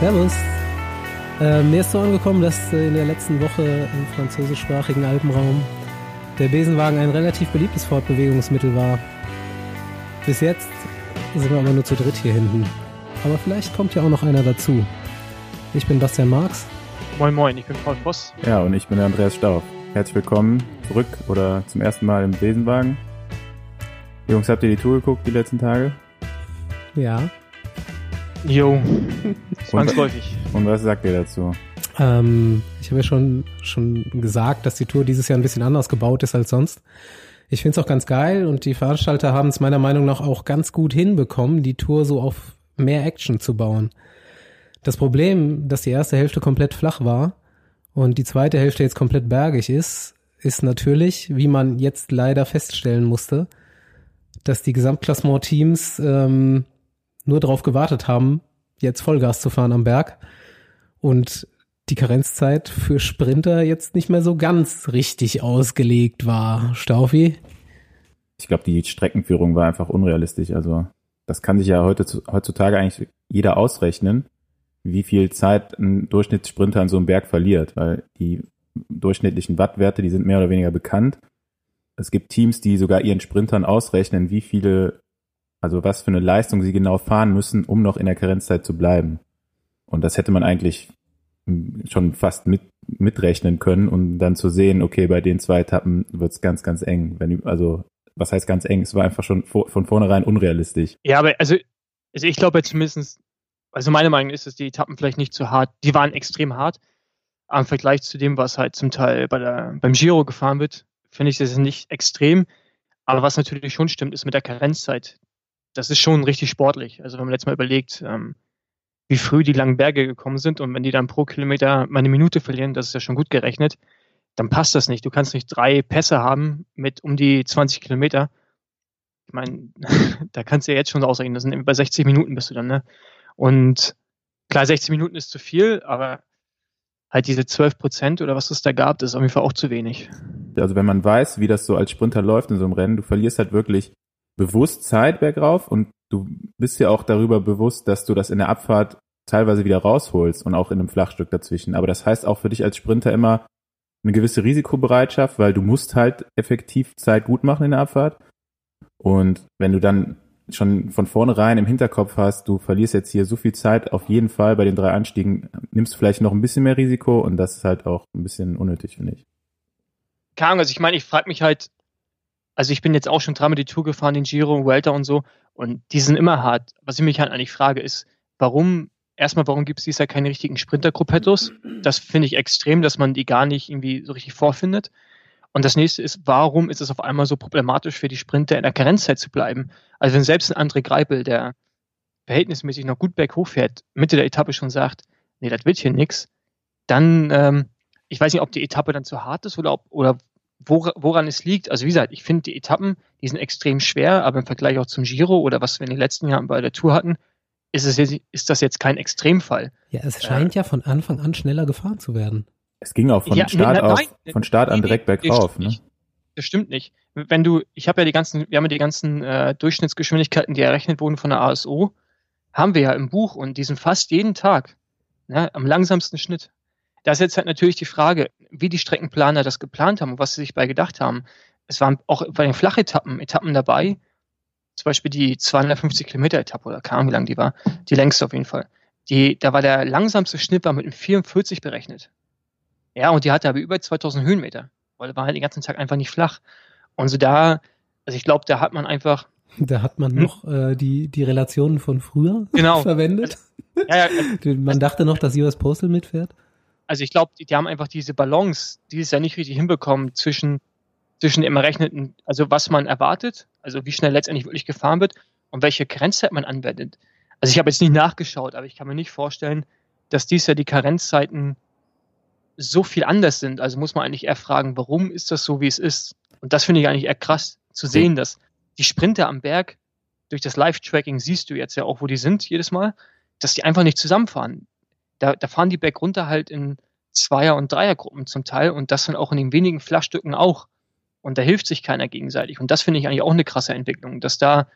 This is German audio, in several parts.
Servus. Äh, mir ist so angekommen, dass äh, in der letzten Woche im französischsprachigen Alpenraum der Besenwagen ein relativ beliebtes Fortbewegungsmittel war. Bis jetzt sind wir aber nur zu dritt hier hinten. Aber vielleicht kommt ja auch noch einer dazu. Ich bin Bastian Marx. Moin Moin, ich bin Paul Voss. Ja, und ich bin der Andreas Stauf. Herzlich willkommen zurück oder zum ersten Mal im Besenwagen. Jungs, habt ihr die Tour geguckt die letzten Tage? Ja. Jo, zwangsläufig. Und was sagt ihr dazu? Ähm, ich habe ja schon, schon gesagt, dass die Tour dieses Jahr ein bisschen anders gebaut ist als sonst. Ich finde es auch ganz geil und die Veranstalter haben es meiner Meinung nach auch ganz gut hinbekommen, die Tour so auf mehr Action zu bauen. Das Problem, dass die erste Hälfte komplett flach war und die zweite Hälfte jetzt komplett bergig ist, ist natürlich, wie man jetzt leider feststellen musste, dass die Gesamtklassement-Teams ähm, nur darauf gewartet haben, jetzt Vollgas zu fahren am Berg und die Karenzzeit für Sprinter jetzt nicht mehr so ganz richtig ausgelegt war. Staufi? Ich glaube, die Streckenführung war einfach unrealistisch. Also das kann sich ja heute, heutzutage eigentlich jeder ausrechnen, wie viel Zeit ein Durchschnittssprinter an so einem Berg verliert, weil die durchschnittlichen Wattwerte, die sind mehr oder weniger bekannt. Es gibt Teams, die sogar ihren Sprintern ausrechnen, wie viele, also was für eine Leistung sie genau fahren müssen, um noch in der Karenzzeit zu bleiben. Und das hätte man eigentlich schon fast mit, mitrechnen können und dann zu sehen, okay, bei den zwei Etappen wird's ganz, ganz eng. Wenn, also, was heißt ganz eng? Es war einfach schon vor, von vornherein unrealistisch. Ja, aber also, also ich glaube zumindestens, also meine Meinung ist, dass die Etappen vielleicht nicht zu hart, die waren extrem hart, im Vergleich zu dem, was halt zum Teil bei der, beim Giro gefahren wird, finde ich das nicht extrem. Aber was natürlich schon stimmt, ist mit der Karenzzeit. Das ist schon richtig sportlich. Also wenn man jetzt mal überlegt, ähm, wie früh die langen Berge gekommen sind und wenn die dann pro Kilometer mal eine Minute verlieren, das ist ja schon gut gerechnet, dann passt das nicht. Du kannst nicht drei Pässe haben mit um die 20 Kilometer. Ich meine, da kannst du ja jetzt schon ausrechnen, das sind bei 60 Minuten bist du dann, ne? Und klar, 60 Minuten ist zu viel, aber halt diese 12 Prozent oder was es da gab, das ist auf jeden Fall auch zu wenig. Also wenn man weiß, wie das so als Sprinter läuft in so einem Rennen, du verlierst halt wirklich bewusst Zeit bergauf und du bist ja auch darüber bewusst, dass du das in der Abfahrt teilweise wieder rausholst und auch in einem Flachstück dazwischen. Aber das heißt auch für dich als Sprinter immer eine gewisse Risikobereitschaft, weil du musst halt effektiv Zeit gut machen in der Abfahrt. Und wenn du dann schon von vornherein im Hinterkopf hast, du verlierst jetzt hier so viel Zeit auf jeden Fall bei den drei Anstiegen, nimmst du vielleicht noch ein bisschen mehr Risiko und das ist halt auch ein bisschen unnötig, finde ich. Keine Ahnung, also ich meine, ich frage mich halt, also ich bin jetzt auch schon dreimal die Tour gefahren, den Giro, Welter und so, und die sind immer hart. Was ich mich halt eigentlich frage, ist, warum, erstmal, warum gibt es dieses Jahr keine richtigen Sprinter-Gruppettos? Das finde ich extrem, dass man die gar nicht irgendwie so richtig vorfindet. Und das nächste ist, warum ist es auf einmal so problematisch für die Sprinter in der Karenzzeit zu bleiben? Also wenn selbst ein André Greipel, der verhältnismäßig noch gut berghoch fährt, Mitte der Etappe schon sagt, nee, das wird hier nix, dann, ähm, ich weiß nicht, ob die Etappe dann zu hart ist oder, ob, oder woran es liegt. Also wie gesagt, ich finde die Etappen, die sind extrem schwer, aber im Vergleich auch zum Giro oder was wir in den letzten Jahren bei der Tour hatten, ist, es jetzt, ist das jetzt kein Extremfall. Ja, es scheint äh, ja von Anfang an schneller gefahren zu werden. Es ging auch von ja, Start nein, auf, nein, von Start an direkt bergauf, ne? Das stimmt nicht. Wenn du, ich habe ja die ganzen, wir haben ja die ganzen äh, Durchschnittsgeschwindigkeiten, die errechnet wurden von der ASO, haben wir ja im Buch und die sind fast jeden Tag ne, am langsamsten Schnitt. Da ist jetzt halt natürlich die Frage, wie die Streckenplaner das geplant haben und was sie sich bei gedacht haben. Es waren auch bei den Flachetappen Etappen dabei, zum Beispiel die 250 Kilometer Etappe oder Ahnung, wie lang die war, die längste auf jeden Fall. Die, da war der langsamste Schnitt war mit einem 44 berechnet. Ja, und die hatte aber über 2000 Höhenmeter, weil war halt den ganzen Tag einfach nicht flach. Und so da, also ich glaube, da hat man einfach. Da hat man hm? noch äh, die, die Relationen von früher genau. verwendet. Ja, ja, man dachte noch, dass US Postal mitfährt. Also ich glaube, die, die haben einfach diese Balance dieses Jahr nicht richtig hinbekommen zwischen, zwischen dem errechneten, also was man erwartet, also wie schnell letztendlich wirklich gefahren wird und welche Karenzzeit man anwendet. Also ich habe jetzt nicht nachgeschaut, aber ich kann mir nicht vorstellen, dass dies Jahr die Karenzzeiten so viel anders sind. Also muss man eigentlich eher fragen, warum ist das so, wie es ist? Und das finde ich eigentlich eher krass zu sehen, dass die Sprinter am Berg durch das Live-Tracking siehst du jetzt ja auch, wo die sind jedes Mal, dass die einfach nicht zusammenfahren. Da, da fahren die Berg runter halt in Zweier- und Dreiergruppen zum Teil und das dann auch in den wenigen Flachstücken auch. Und da hilft sich keiner gegenseitig. Und das finde ich eigentlich auch eine krasse Entwicklung, dass da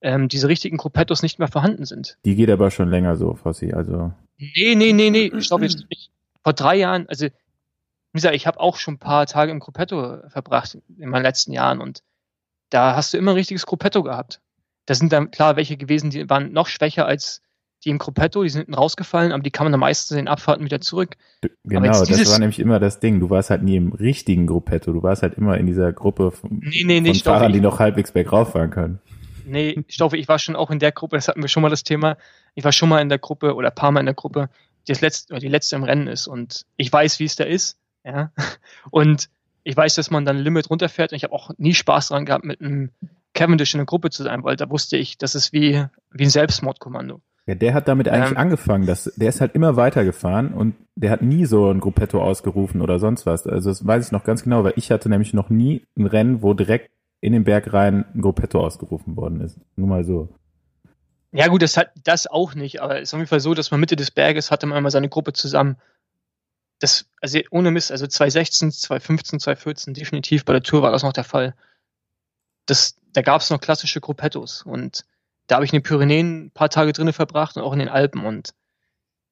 ähm, diese richtigen Gruppettos nicht mehr vorhanden sind. Die geht aber schon länger so, Fossi. Also Nee, nee, nee, nee, ich glaube jetzt nicht. Vor drei Jahren, also, wie gesagt, ich habe auch schon ein paar Tage im Gruppetto verbracht in meinen letzten Jahren und da hast du immer ein richtiges Gruppetto gehabt. Da sind dann klar welche gewesen, die waren noch schwächer als die im Gruppetto, die sind hinten rausgefallen, aber die kann man dann meistens in den Abfahrten wieder zurück. Genau, das war nämlich immer das Ding. Du warst halt nie im richtigen Gruppetto. Du warst halt immer in dieser Gruppe von, nee, nee, nee, von Fahrern, die noch halbwegs bergauf fahren können. Nee, ich glaube, ich war schon auch in der Gruppe, das hatten wir schon mal das Thema. Ich war schon mal in der Gruppe oder ein paar Mal in der Gruppe, die das letzte, die letzte im Rennen ist und ich weiß, wie es da ist. Ja. Und ich weiß, dass man dann Limit runterfährt und ich habe auch nie Spaß dran gehabt, mit einem Cavendish in der Gruppe zu sein, weil da wusste ich, das ist wie, wie ein Selbstmordkommando. Ja, der hat damit eigentlich ähm, angefangen. Dass, der ist halt immer weitergefahren und der hat nie so ein Gruppetto ausgerufen oder sonst was. Also das weiß ich noch ganz genau, weil ich hatte nämlich noch nie ein Rennen, wo direkt in den Berg rein ein Gruppetto ausgerufen worden ist. Nur mal so. Ja gut, das hat das auch nicht, aber es ist auf jeden Fall so, dass man Mitte des Berges hatte man immer seine Gruppe zusammen. Das, also ohne Mist, also 2016, 2015, 2014, definitiv bei der Tour war das noch der Fall. Das, da gab es noch klassische Gruppettos und da habe ich in den Pyrenäen ein paar Tage drinnen verbracht und auch in den Alpen und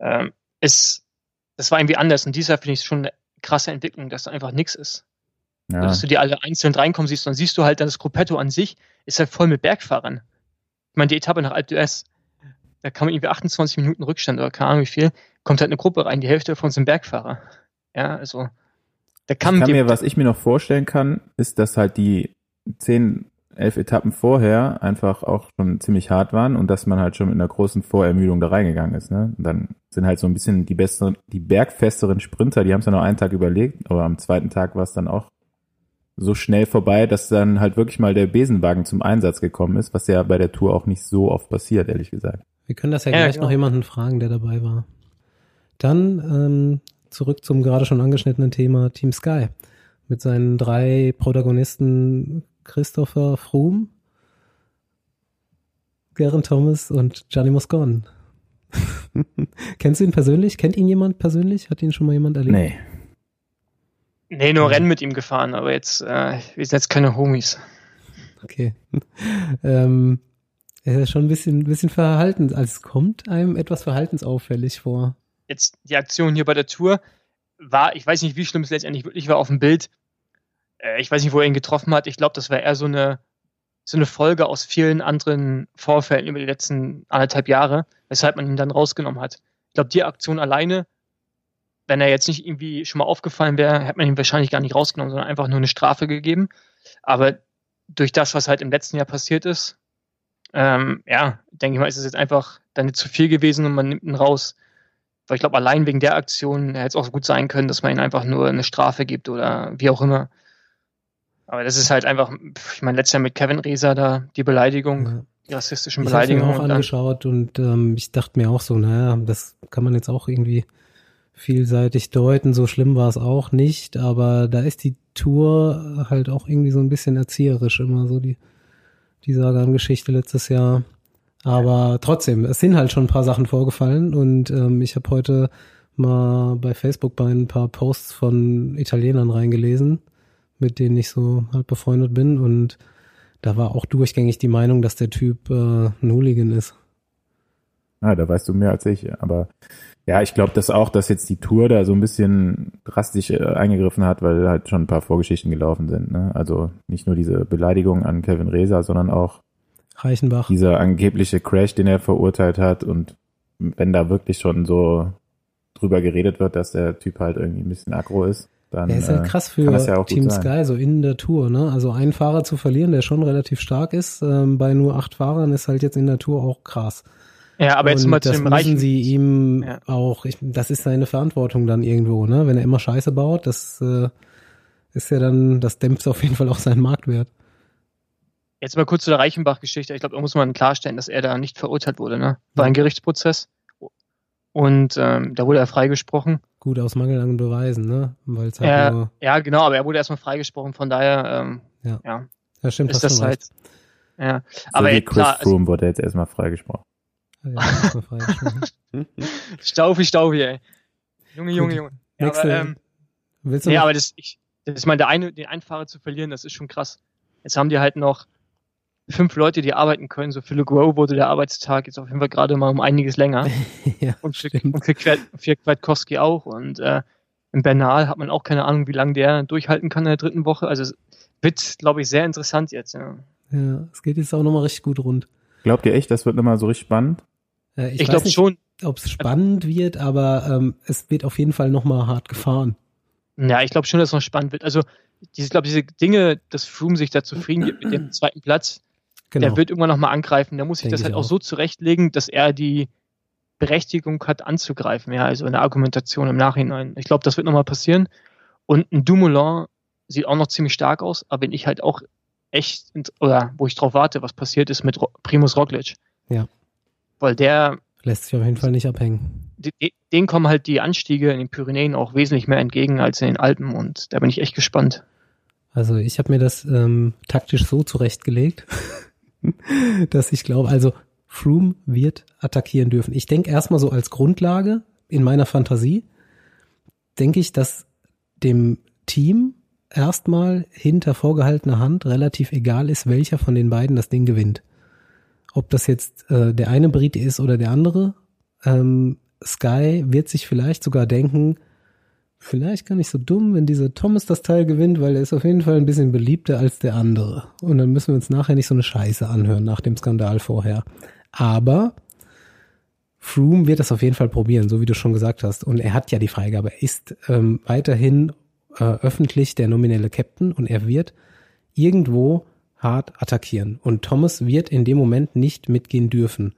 ähm, es, das war irgendwie anders und dieser finde ich schon eine krasse Entwicklung, dass da einfach nichts ist. Ja. Dass du die alle einzeln reinkommen siehst, dann siehst du halt, das Gruppetto an sich ist halt voll mit Bergfahrern. Ich meine, die Etappe nach Alpe d'Huez, da man irgendwie 28 Minuten Rückstand oder keine Ahnung wie viel, kommt halt eine Gruppe rein, die Hälfte davon sind Bergfahrer. Ja, also da kann, kann mir, was ich mir noch vorstellen kann, ist, dass halt die zehn, elf Etappen vorher einfach auch schon ziemlich hart waren und dass man halt schon mit einer großen Vorermüdung da reingegangen ist. Ne? Und dann sind halt so ein bisschen die besseren, die bergfesteren Sprinter, die haben es ja noch einen Tag überlegt, aber am zweiten Tag war es dann auch so schnell vorbei, dass dann halt wirklich mal der Besenwagen zum Einsatz gekommen ist, was ja bei der Tour auch nicht so oft passiert, ehrlich gesagt. Wir können das ja, ja gleich genau. noch jemanden fragen, der dabei war. Dann ähm, zurück zum gerade schon angeschnittenen Thema Team Sky mit seinen drei Protagonisten Christopher Froome, Garen Thomas und Gianni Moscon. Kennst du ihn persönlich? Kennt ihn jemand persönlich? Hat ihn schon mal jemand erlebt? Nee. Nee, nur Rennen mit ihm gefahren, aber jetzt, äh, wir sind jetzt keine Homies. Okay. ähm, er ist schon ein bisschen, ein bisschen verhalten, als kommt einem etwas verhaltensauffällig vor. Jetzt die Aktion hier bei der Tour war, ich weiß nicht, wie schlimm es letztendlich wirklich war auf dem Bild. Äh, ich weiß nicht, wo er ihn getroffen hat. Ich glaube, das war eher so eine, so eine Folge aus vielen anderen Vorfällen über die letzten anderthalb Jahre, weshalb man ihn dann rausgenommen hat. Ich glaube, die Aktion alleine wenn er jetzt nicht irgendwie schon mal aufgefallen wäre, hätte man ihn wahrscheinlich gar nicht rausgenommen, sondern einfach nur eine Strafe gegeben. Aber durch das, was halt im letzten Jahr passiert ist, ähm, ja, denke ich mal, ist es jetzt einfach dann nicht zu viel gewesen und man nimmt ihn raus. Weil ich glaube, allein wegen der Aktion hätte es auch gut sein können, dass man ihm einfach nur eine Strafe gibt oder wie auch immer. Aber das ist halt einfach, ich meine, letztes Jahr mit Kevin Reser da die Beleidigung, ja. die rassistischen Beleidigungen. Ich habe mir auch angeschaut und ähm, ich dachte mir auch so, naja, das kann man jetzt auch irgendwie vielseitig deuten. So schlimm war es auch nicht, aber da ist die Tour halt auch irgendwie so ein bisschen erzieherisch immer so die, die Sagan-Geschichte letztes Jahr. Aber trotzdem, es sind halt schon ein paar Sachen vorgefallen und ähm, ich habe heute mal bei Facebook bei ein paar Posts von Italienern reingelesen, mit denen ich so halt befreundet bin und da war auch durchgängig die Meinung, dass der Typ äh, ein Hooligan ist. Ah, da weißt du mehr als ich, aber ja, ich glaube das auch, dass jetzt die Tour da so ein bisschen drastisch äh, eingegriffen hat, weil halt schon ein paar Vorgeschichten gelaufen sind. Ne? Also nicht nur diese Beleidigung an Kevin Reza, sondern auch Reichenbach. Dieser angebliche Crash, den er verurteilt hat und wenn da wirklich schon so drüber geredet wird, dass der Typ halt irgendwie ein bisschen aggro ist, dann ja, ist halt krass für ja Team Sky, so in der Tour, ne? Also einen Fahrer zu verlieren, der schon relativ stark ist, ähm, bei nur acht Fahrern ist halt jetzt in der Tour auch krass. Ja, aber jetzt und mal zu dem Reichen. sie ihm ja. auch, ich, das ist seine Verantwortung dann irgendwo, ne? Wenn er immer Scheiße baut, das äh, ist ja dann, das dämpft auf jeden Fall auch seinen Marktwert. Jetzt mal kurz zu der Reichenbach-Geschichte. Ich glaube, da muss man klarstellen, dass er da nicht verurteilt wurde, ne? War ein Gerichtsprozess. Und ähm, da wurde er freigesprochen. Gut, aus Mangel an Beweisen, ne? Weil's halt ja, nur ja, genau, aber er wurde erstmal freigesprochen, von daher, ähm, ja. ja. Ja, stimmt, ist das halt. Ja, aber so wie Chris klar, Froome also, wurde jetzt erstmal freigesprochen. Staufi, Staufi, ey. Junge, Junge, Junge. Ja, aber, ähm, Willst du nee, aber das, ich, das ist meine, der eine, den einen Fahrer zu verlieren, das ist schon krass. Jetzt haben die halt noch fünf Leute, die arbeiten können. So für Le Gros wurde der Arbeitstag jetzt auf jeden Fall gerade mal um einiges länger. ja, Und für, stimmt. und für, Kwiat- für Kwiatkowski auch. Und äh, im Bernal hat man auch keine Ahnung, wie lange der durchhalten kann in der dritten Woche. Also es wird, glaube ich, sehr interessant jetzt. Ja. Ja, es geht jetzt auch nochmal richtig gut rund. Glaubt ihr echt, das wird nochmal so richtig spannend? Äh, Ich, weiß glaube nicht, schon. ob es spannend wird, aber ähm, es wird auf jeden Fall nochmal hart gefahren. Ja, ich glaube schon, dass es noch spannend wird. Also, diese, ich glaube, diese Dinge, dass Froome sich da zufrieden gibt mit dem zweiten Platz, Genau. der wird irgendwann nochmal angreifen. Der muss sich Denke das ich halt auch auch. so zurechtlegen, dass er die Berechtigung hat, anzugreifen. Ja, also in der Argumentation im Nachhinein. Ich glaube, das wird nochmal passieren. Und ein Dumoulin sieht auch noch ziemlich stark aus, aber wenn ich halt auch echt, oder wo ich drauf warte, was passiert ist mit Primus Roglic. Ja. Weil der, Lässt sich auf jeden Fall nicht abhängen. de- de- denen kommen halt die Anstiege in den Pyrenäen auch wesentlich mehr entgegen als in den Alpen und da bin ich echt gespannt. Also ich habe mir das ähm, taktisch so zurechtgelegt, dass ich glaube, also Froome wird attackieren dürfen. Ich denke erstmal so als Grundlage in meiner Fantasie, denke ich, dass dem Team erstmal hinter vorgehaltener Hand relativ egal ist, welcher von den beiden das Ding gewinnt. Ob das jetzt äh, der eine Brite ist oder der andere. Ähm, Sky wird sich vielleicht sogar denken, vielleicht gar nicht so dumm, wenn dieser Thomas das Teil gewinnt, weil er ist auf jeden Fall ein bisschen beliebter als der andere. Und dann müssen wir uns nachher nicht so eine Scheiße anhören nach dem Skandal vorher. Aber Froome wird das auf jeden Fall probieren, so wie du schon gesagt hast. Und er hat ja die Freigabe. Er ist ähm, weiterhin äh, öffentlich der nominelle Captain und er wird irgendwo hart attackieren. Und Thomas wird in dem Moment nicht mitgehen dürfen.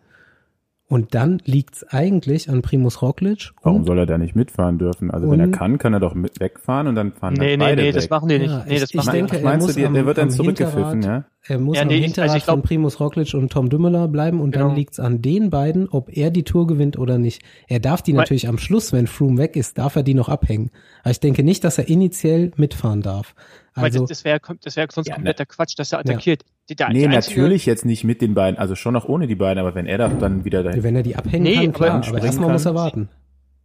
Und dann liegt's eigentlich an Primus Roglic. Warum soll er da nicht mitfahren dürfen? Also wenn er kann, kann er doch mit wegfahren und dann fahren Nee, dann nee, beide nee, weg. das machen die nicht. Ja, nee, das ich- ich machen die denke, nicht. er Meinst muss du, der, am- der wird dann am zurückgepfiffen, ja? Er muss Ja, am nee, ich- Hinterrad also ich glaub- von Primus Roglic und Tom Dumoulin bleiben und Genau. dann liegt's an den beiden, ob er die Tour gewinnt oder nicht. Er darf die Weil- natürlich am Schluss, wenn Froome weg ist, darf er die noch abhängen. Aber ich denke nicht, dass er initiell mitfahren darf. Weil Also das, das wäre das wär sonst Ja, ne. kompletter Quatsch, dass er attackiert. Die- der- Nee, natürlich jetzt nicht mit den beiden, also schon noch ohne die beiden, aber wenn er da dann wieder dahin. wenn er die abhängen Nee, kann, aber klar, aber springen erstmal kann. muss er warten.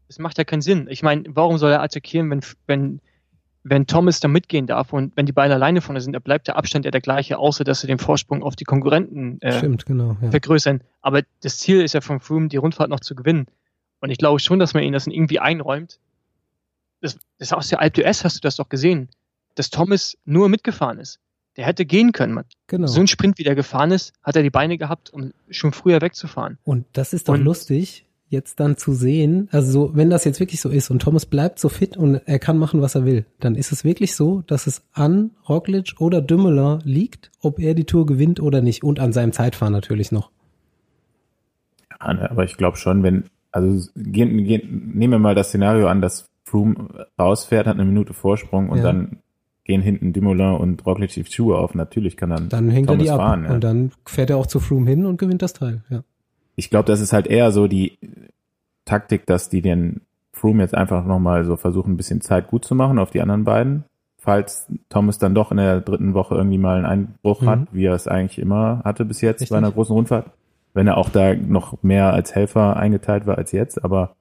Das macht ja keinen Sinn. Ich meine, warum soll er attackieren, wenn, wenn, wenn Thomas da mitgehen darf und wenn die beiden alleine vorne sind, da bleibt der Abstand ja der gleiche, außer dass sie den Vorsprung auf die Konkurrenten äh, Stimmt, genau. Ja. vergrößern. Aber das Ziel ist ja von Froome, die Rundfahrt noch zu gewinnen. Und ich glaube schon, dass man ihn das irgendwie einräumt. Das, das aus der Alpe d'Huez hast du das doch gesehen, dass Thomas nur mitgefahren ist. Der hätte gehen können. Man. Genau. So ein Sprint, wie der gefahren ist, hat er die Beine gehabt, um schon früher wegzufahren. Und das ist doch Und- lustig, jetzt dann zu sehen, also so, wenn das jetzt wirklich so ist und Thomas bleibt so fit und er kann machen, was er will, dann ist es wirklich so, dass es an Roglic oder Dümmler liegt, ob er die Tour gewinnt oder nicht und an seinem Zeitfahren natürlich noch. Ja, ne, aber ich glaube schon, wenn, also gehen, gehen, nehmen wir mal das Szenario an, dass Froome rausfährt, hat eine Minute Vorsprung und Ja. dann gehen hinten Dumoulin und Roglic die Schuhe auf. Natürlich kann dann, Dann hängt Thomas er die ab fahren. Ja. und dann fährt er auch zu Froome hin und gewinnt das Teil. Ja. Ich glaube, das ist halt eher so die Taktik, dass die den Froome jetzt einfach nochmal so versuchen, ein bisschen Zeit gut zu machen auf die anderen beiden. Falls Thomas dann doch in der dritten Woche irgendwie mal einen Einbruch Mhm. hat, wie er es eigentlich immer hatte bis jetzt Richtig. bei einer großen Rundfahrt. Wenn er auch da noch mehr als Helfer eingeteilt war als jetzt, aber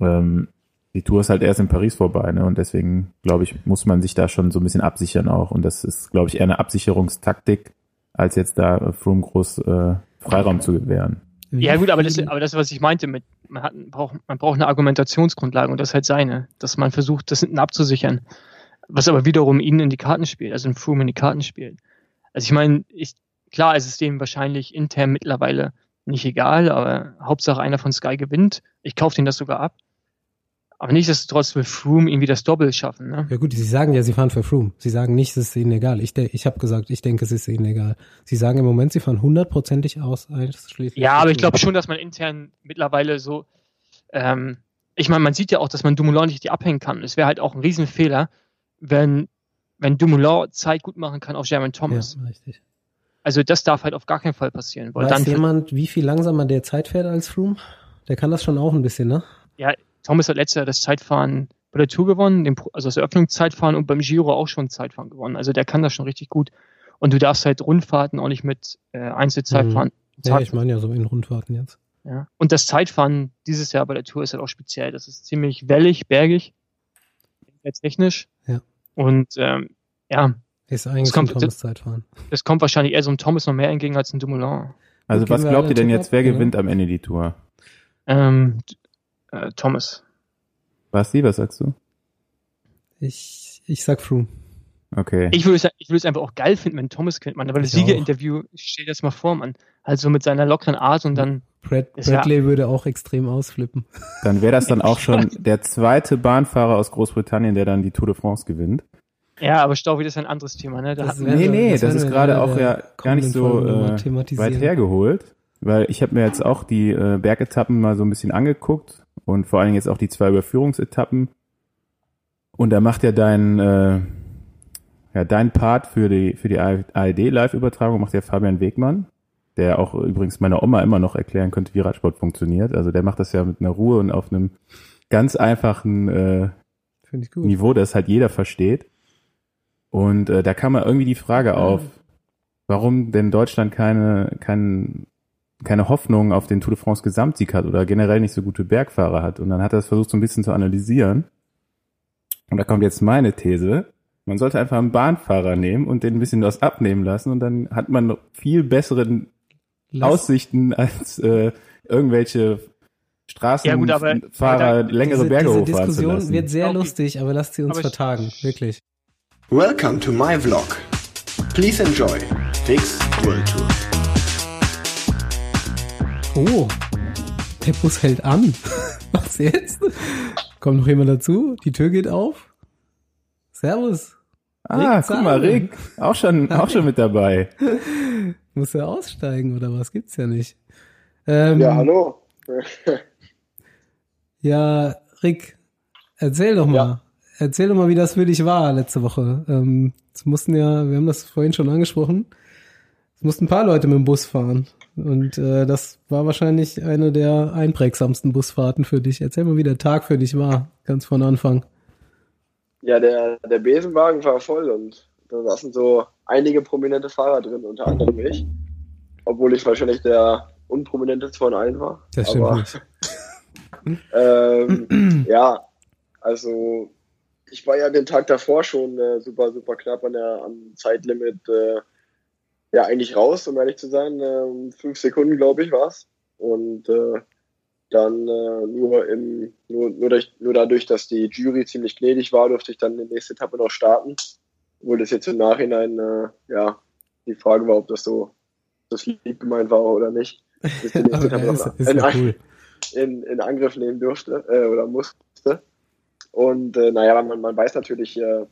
ähm, die Tour ist halt erst in Paris vorbei, ne? Und deswegen, glaube ich, muss man sich da schon so ein bisschen absichern auch. Und das ist, glaube ich, eher eine Absicherungstaktik, als jetzt da äh, Froome groß äh, Freiraum zu gewähren. Ja gut, aber das, aber das, was ich meinte mit, man, hat, braucht, man braucht eine Argumentationsgrundlage und das ist halt seine, dass man versucht, das hinten abzusichern. Was aber wiederum ihnen in die Karten spielt, also in Froome in die Karten spielt. Also ich meine, ich, klar ist es denen wahrscheinlich intern mittlerweile nicht egal, aber Hauptsache einer von Sky gewinnt. Ich kaufe denen das sogar ab. Aber nichtsdestotrotz will Froome irgendwie das Doppel schaffen. Ne? Ja gut, sie sagen ja, sie fahren für Froome. Sie sagen nicht, es ist ihnen egal. Ich, ich habe gesagt, ich denke, es ist ihnen egal. Sie sagen im Moment, sie fahren hundertprozentig aus. Ja, aber ich glaube schon, dass man intern mittlerweile so, ähm, ich meine, man sieht ja auch, dass man Dumoulin nicht die abhängen kann. Es wäre halt auch ein Riesenfehler, wenn, wenn Dumoulin Zeit gut machen kann auf German Thomas. Ja, richtig. Also das darf halt auf gar keinen Fall passieren. Weil Weiß jemand, wie viel langsamer der Zeit fährt als Froome? Der kann das schon auch ein bisschen, ne? ja, Thomas hat letztes Jahr das Zeitfahren bei der Tour gewonnen, also das Eröffnungszeitfahren und beim Giro auch schon Zeitfahren gewonnen. Also der kann das schon richtig gut. Und du darfst halt Rundfahrten auch nicht mit äh, Einzelzeitfahren. Ja, Zeit- ich meine ja so in Rundfahrten jetzt. Ja. Und das Zeitfahren dieses Jahr bei der Tour ist halt auch speziell. Das ist ziemlich wellig, bergig, sehr technisch. Ja. Und ähm, ja, Ist eigentlich kommt- ein Thomas Zeitfahren. Das kommt wahrscheinlich eher so einem Thomas noch mehr entgegen als ein Dumoulin. Also was glaubt ihr denn jetzt, wer gewinnt am Ende die Tour? Ähm, äh, Thomas. Basti, was sagst du? Ich, ich sag Froome. Okay. Ich würde es, ich würde es einfach auch geil finden, wenn Thomas gewinnt, man. Aber das. Siegerinterview, stell dir das mal vor, man. Also mit seiner lockeren Art und dann, Brad, Ist ja- Bradley würde auch extrem ausflippen. Dann wäre das dann auch schon der zweite Bahnfahrer aus Großbritannien, der dann die Tour de France gewinnt. ja, aber Stau, das ist ein anderes Thema, ne? Da Das Nee, wir- nee, das das ist gerade auch ja gar nicht so äh, weit hergeholt, weil ich habe mir jetzt auch die äh, Bergetappen mal so ein bisschen angeguckt und vor allen Dingen jetzt auch die zwei Überführungsetappen. Und da macht ja dein äh, ja dein Part für die für die ARD Live-Übertragung macht ja Fabian Wegmann, der auch übrigens meiner Oma immer noch erklären könnte, wie Radsport funktioniert. Also der macht das ja mit einer Ruhe und auf einem ganz einfachen äh, Finde ich gut. Niveau, das halt jeder versteht. Und äh, da kam mal irgendwie die Frage auf, warum denn Deutschland keine, kein, keine Hoffnung auf den Tour de France Gesamtsieg hat oder generell nicht so gute Bergfahrer hat. Und dann hat er es versucht, so ein bisschen zu analysieren. Und da kommt jetzt meine These. Man sollte einfach einen Bahnfahrer nehmen und den ein bisschen was abnehmen lassen und dann hat man noch viel besseren Lass- Aussichten als äh, irgendwelche Ja, Straßenfahrer da- längere diese, Berge diese hochfahren zu Diskussion lassen. wird sehr Okay. lustig, aber lasst sie uns Aber vertagen. Wirklich. Welcome to my vlog. Please enjoy. Fix World Tour. Oh, der Bus hält an. Was jetzt? Kommt noch jemand dazu? Die Tür geht auf. Servus. Ah, Rick guck mal. Rick, auch schon, auch schon mit dabei. Muss er aussteigen oder was? Gibt's ja nicht. Ähm, Ja, hallo. Ja, Rick, erzähl doch mal. Ja. Erzähl doch mal, wie das für dich war letzte Woche. Ähm, es mussten ja, wir haben das vorhin schon angesprochen, es mussten ein paar Leute mit dem Bus fahren. Und äh, das war wahrscheinlich eine der einprägsamsten Busfahrten für dich. Erzähl mal, wie der Tag für dich war, ganz von Anfang. Ja, der, der Besenwagen war voll und da saßen so einige prominente Fahrer drin, unter anderem ich. Obwohl ich wahrscheinlich der unprominenteste von allen war. Das stimmt Aber. Ähm, ja, also ich war ja den Tag davor schon äh, super, super knapp an der, am Zeitlimit äh, ja eigentlich raus, um ehrlich zu sein. Ähm, fünf Sekunden, glaube ich, war's. Und äh, dann äh, nur im, nur, nur, durch, nur dadurch, dass die Jury ziemlich gnädig war, durfte ich dann die nächste Etappe noch starten. Obwohl das jetzt im Nachhinein, äh, ja, die Frage war, ob das so das lieb gemeint war oder nicht. Ich die nächste Etappe noch cool. in, in Angriff nehmen durfte äh, oder musste. Und äh, naja, man, man weiß natürlich, äh,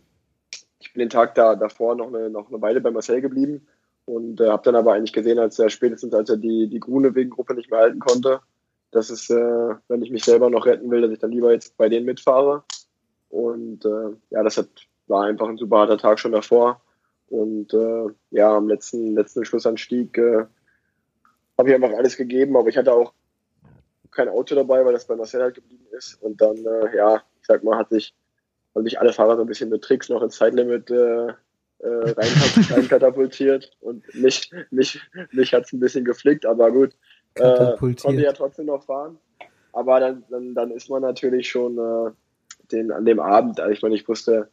ich bin den Tag da davor noch eine, noch eine Weile bei Marcel geblieben und äh, habe dann aber eigentlich gesehen, als er spätestens als er die, die grune Wegengruppe nicht mehr halten konnte, dass es, äh, wenn ich mich selber noch retten will, dass ich dann lieber jetzt bei denen mitfahre. Und äh, ja, das hat, war einfach ein super harter Tag schon davor. Und äh, ja, am letzten, letzten Schlussanstieg äh, habe ich einfach alles gegeben, aber ich hatte auch kein Auto dabei, weil das bei Marcel halt geblieben ist. Und dann, äh, ja, ich sag mal, hat sich, haben sich alle Fahrer so ein bisschen mit Tricks noch ins Zeitlimit äh, äh, rein, reinkatapultiert. Und mich, mich, mich hat's ein bisschen geflickt, aber gut. Äh, konnte ja trotzdem noch fahren. Aber dann, dann, dann ist man natürlich schon äh, den, an dem Abend, also ich meine, ich wusste,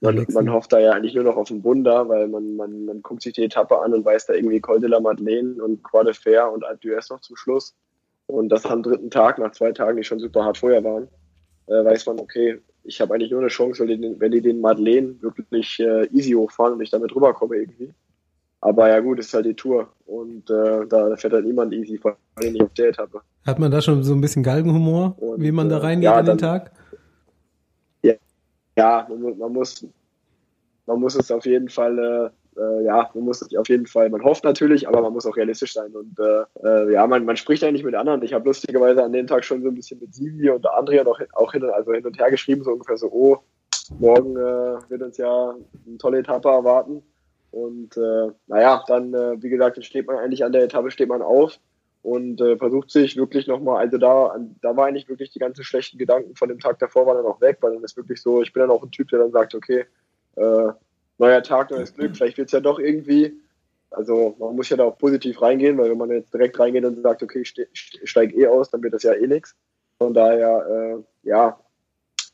man, man hofft da ja eigentlich nur noch auf ein Wunder, weil man, man, man guckt sich die Etappe an und weiß da irgendwie Col de la Madeleine und Croix de Fer und Alpe d'Huez noch zum Schluss. Und das am dritten Tag, nach zwei Tagen, die schon super hart vorher waren, äh, weiß man, okay, ich habe eigentlich nur eine Chance, wenn die, den- wenn die den Madeleine wirklich äh, easy hochfahren und ich damit rüberkomme irgendwie. Aber ja gut, ist halt die Tour und äh, da fährt halt niemand easy, vor allem nicht auf der Etappe. Hat man da schon so ein bisschen Galgenhumor, Und, wie man da äh, reingeht ja, in den dann- Tag? ja, man, mu- man muss, man muss es auf jeden Fall, äh, ja, man muss es auf jeden Fall, man hofft natürlich, aber man muss auch realistisch sein und äh, äh, ja, man, man spricht eigentlich mit anderen. Ich habe lustigerweise an dem Tag schon so ein bisschen mit Sivi und Andrea noch auch hin, also hin und her geschrieben, so ungefähr so, oh, morgen äh, wird uns ja eine tolle Etappe erwarten. Und äh, naja, dann, äh, wie gesagt, dann steht man eigentlich an der Etappe, steht man auf und äh, versucht sich wirklich nochmal, also da, da war eigentlich wirklich die ganzen schlechten Gedanken von dem Tag davor waren dann auch weg, weil dann ist wirklich so, ich bin dann auch ein Typ, der dann sagt, okay, äh, neuer Tag, neues Glück, vielleicht wird's ja doch irgendwie. Also man muss ja da auch positiv reingehen, weil wenn man jetzt direkt reingeht und sagt, okay, ich ste- ich steige eh aus, dann wird das ja eh nix. Von daher, äh, ja,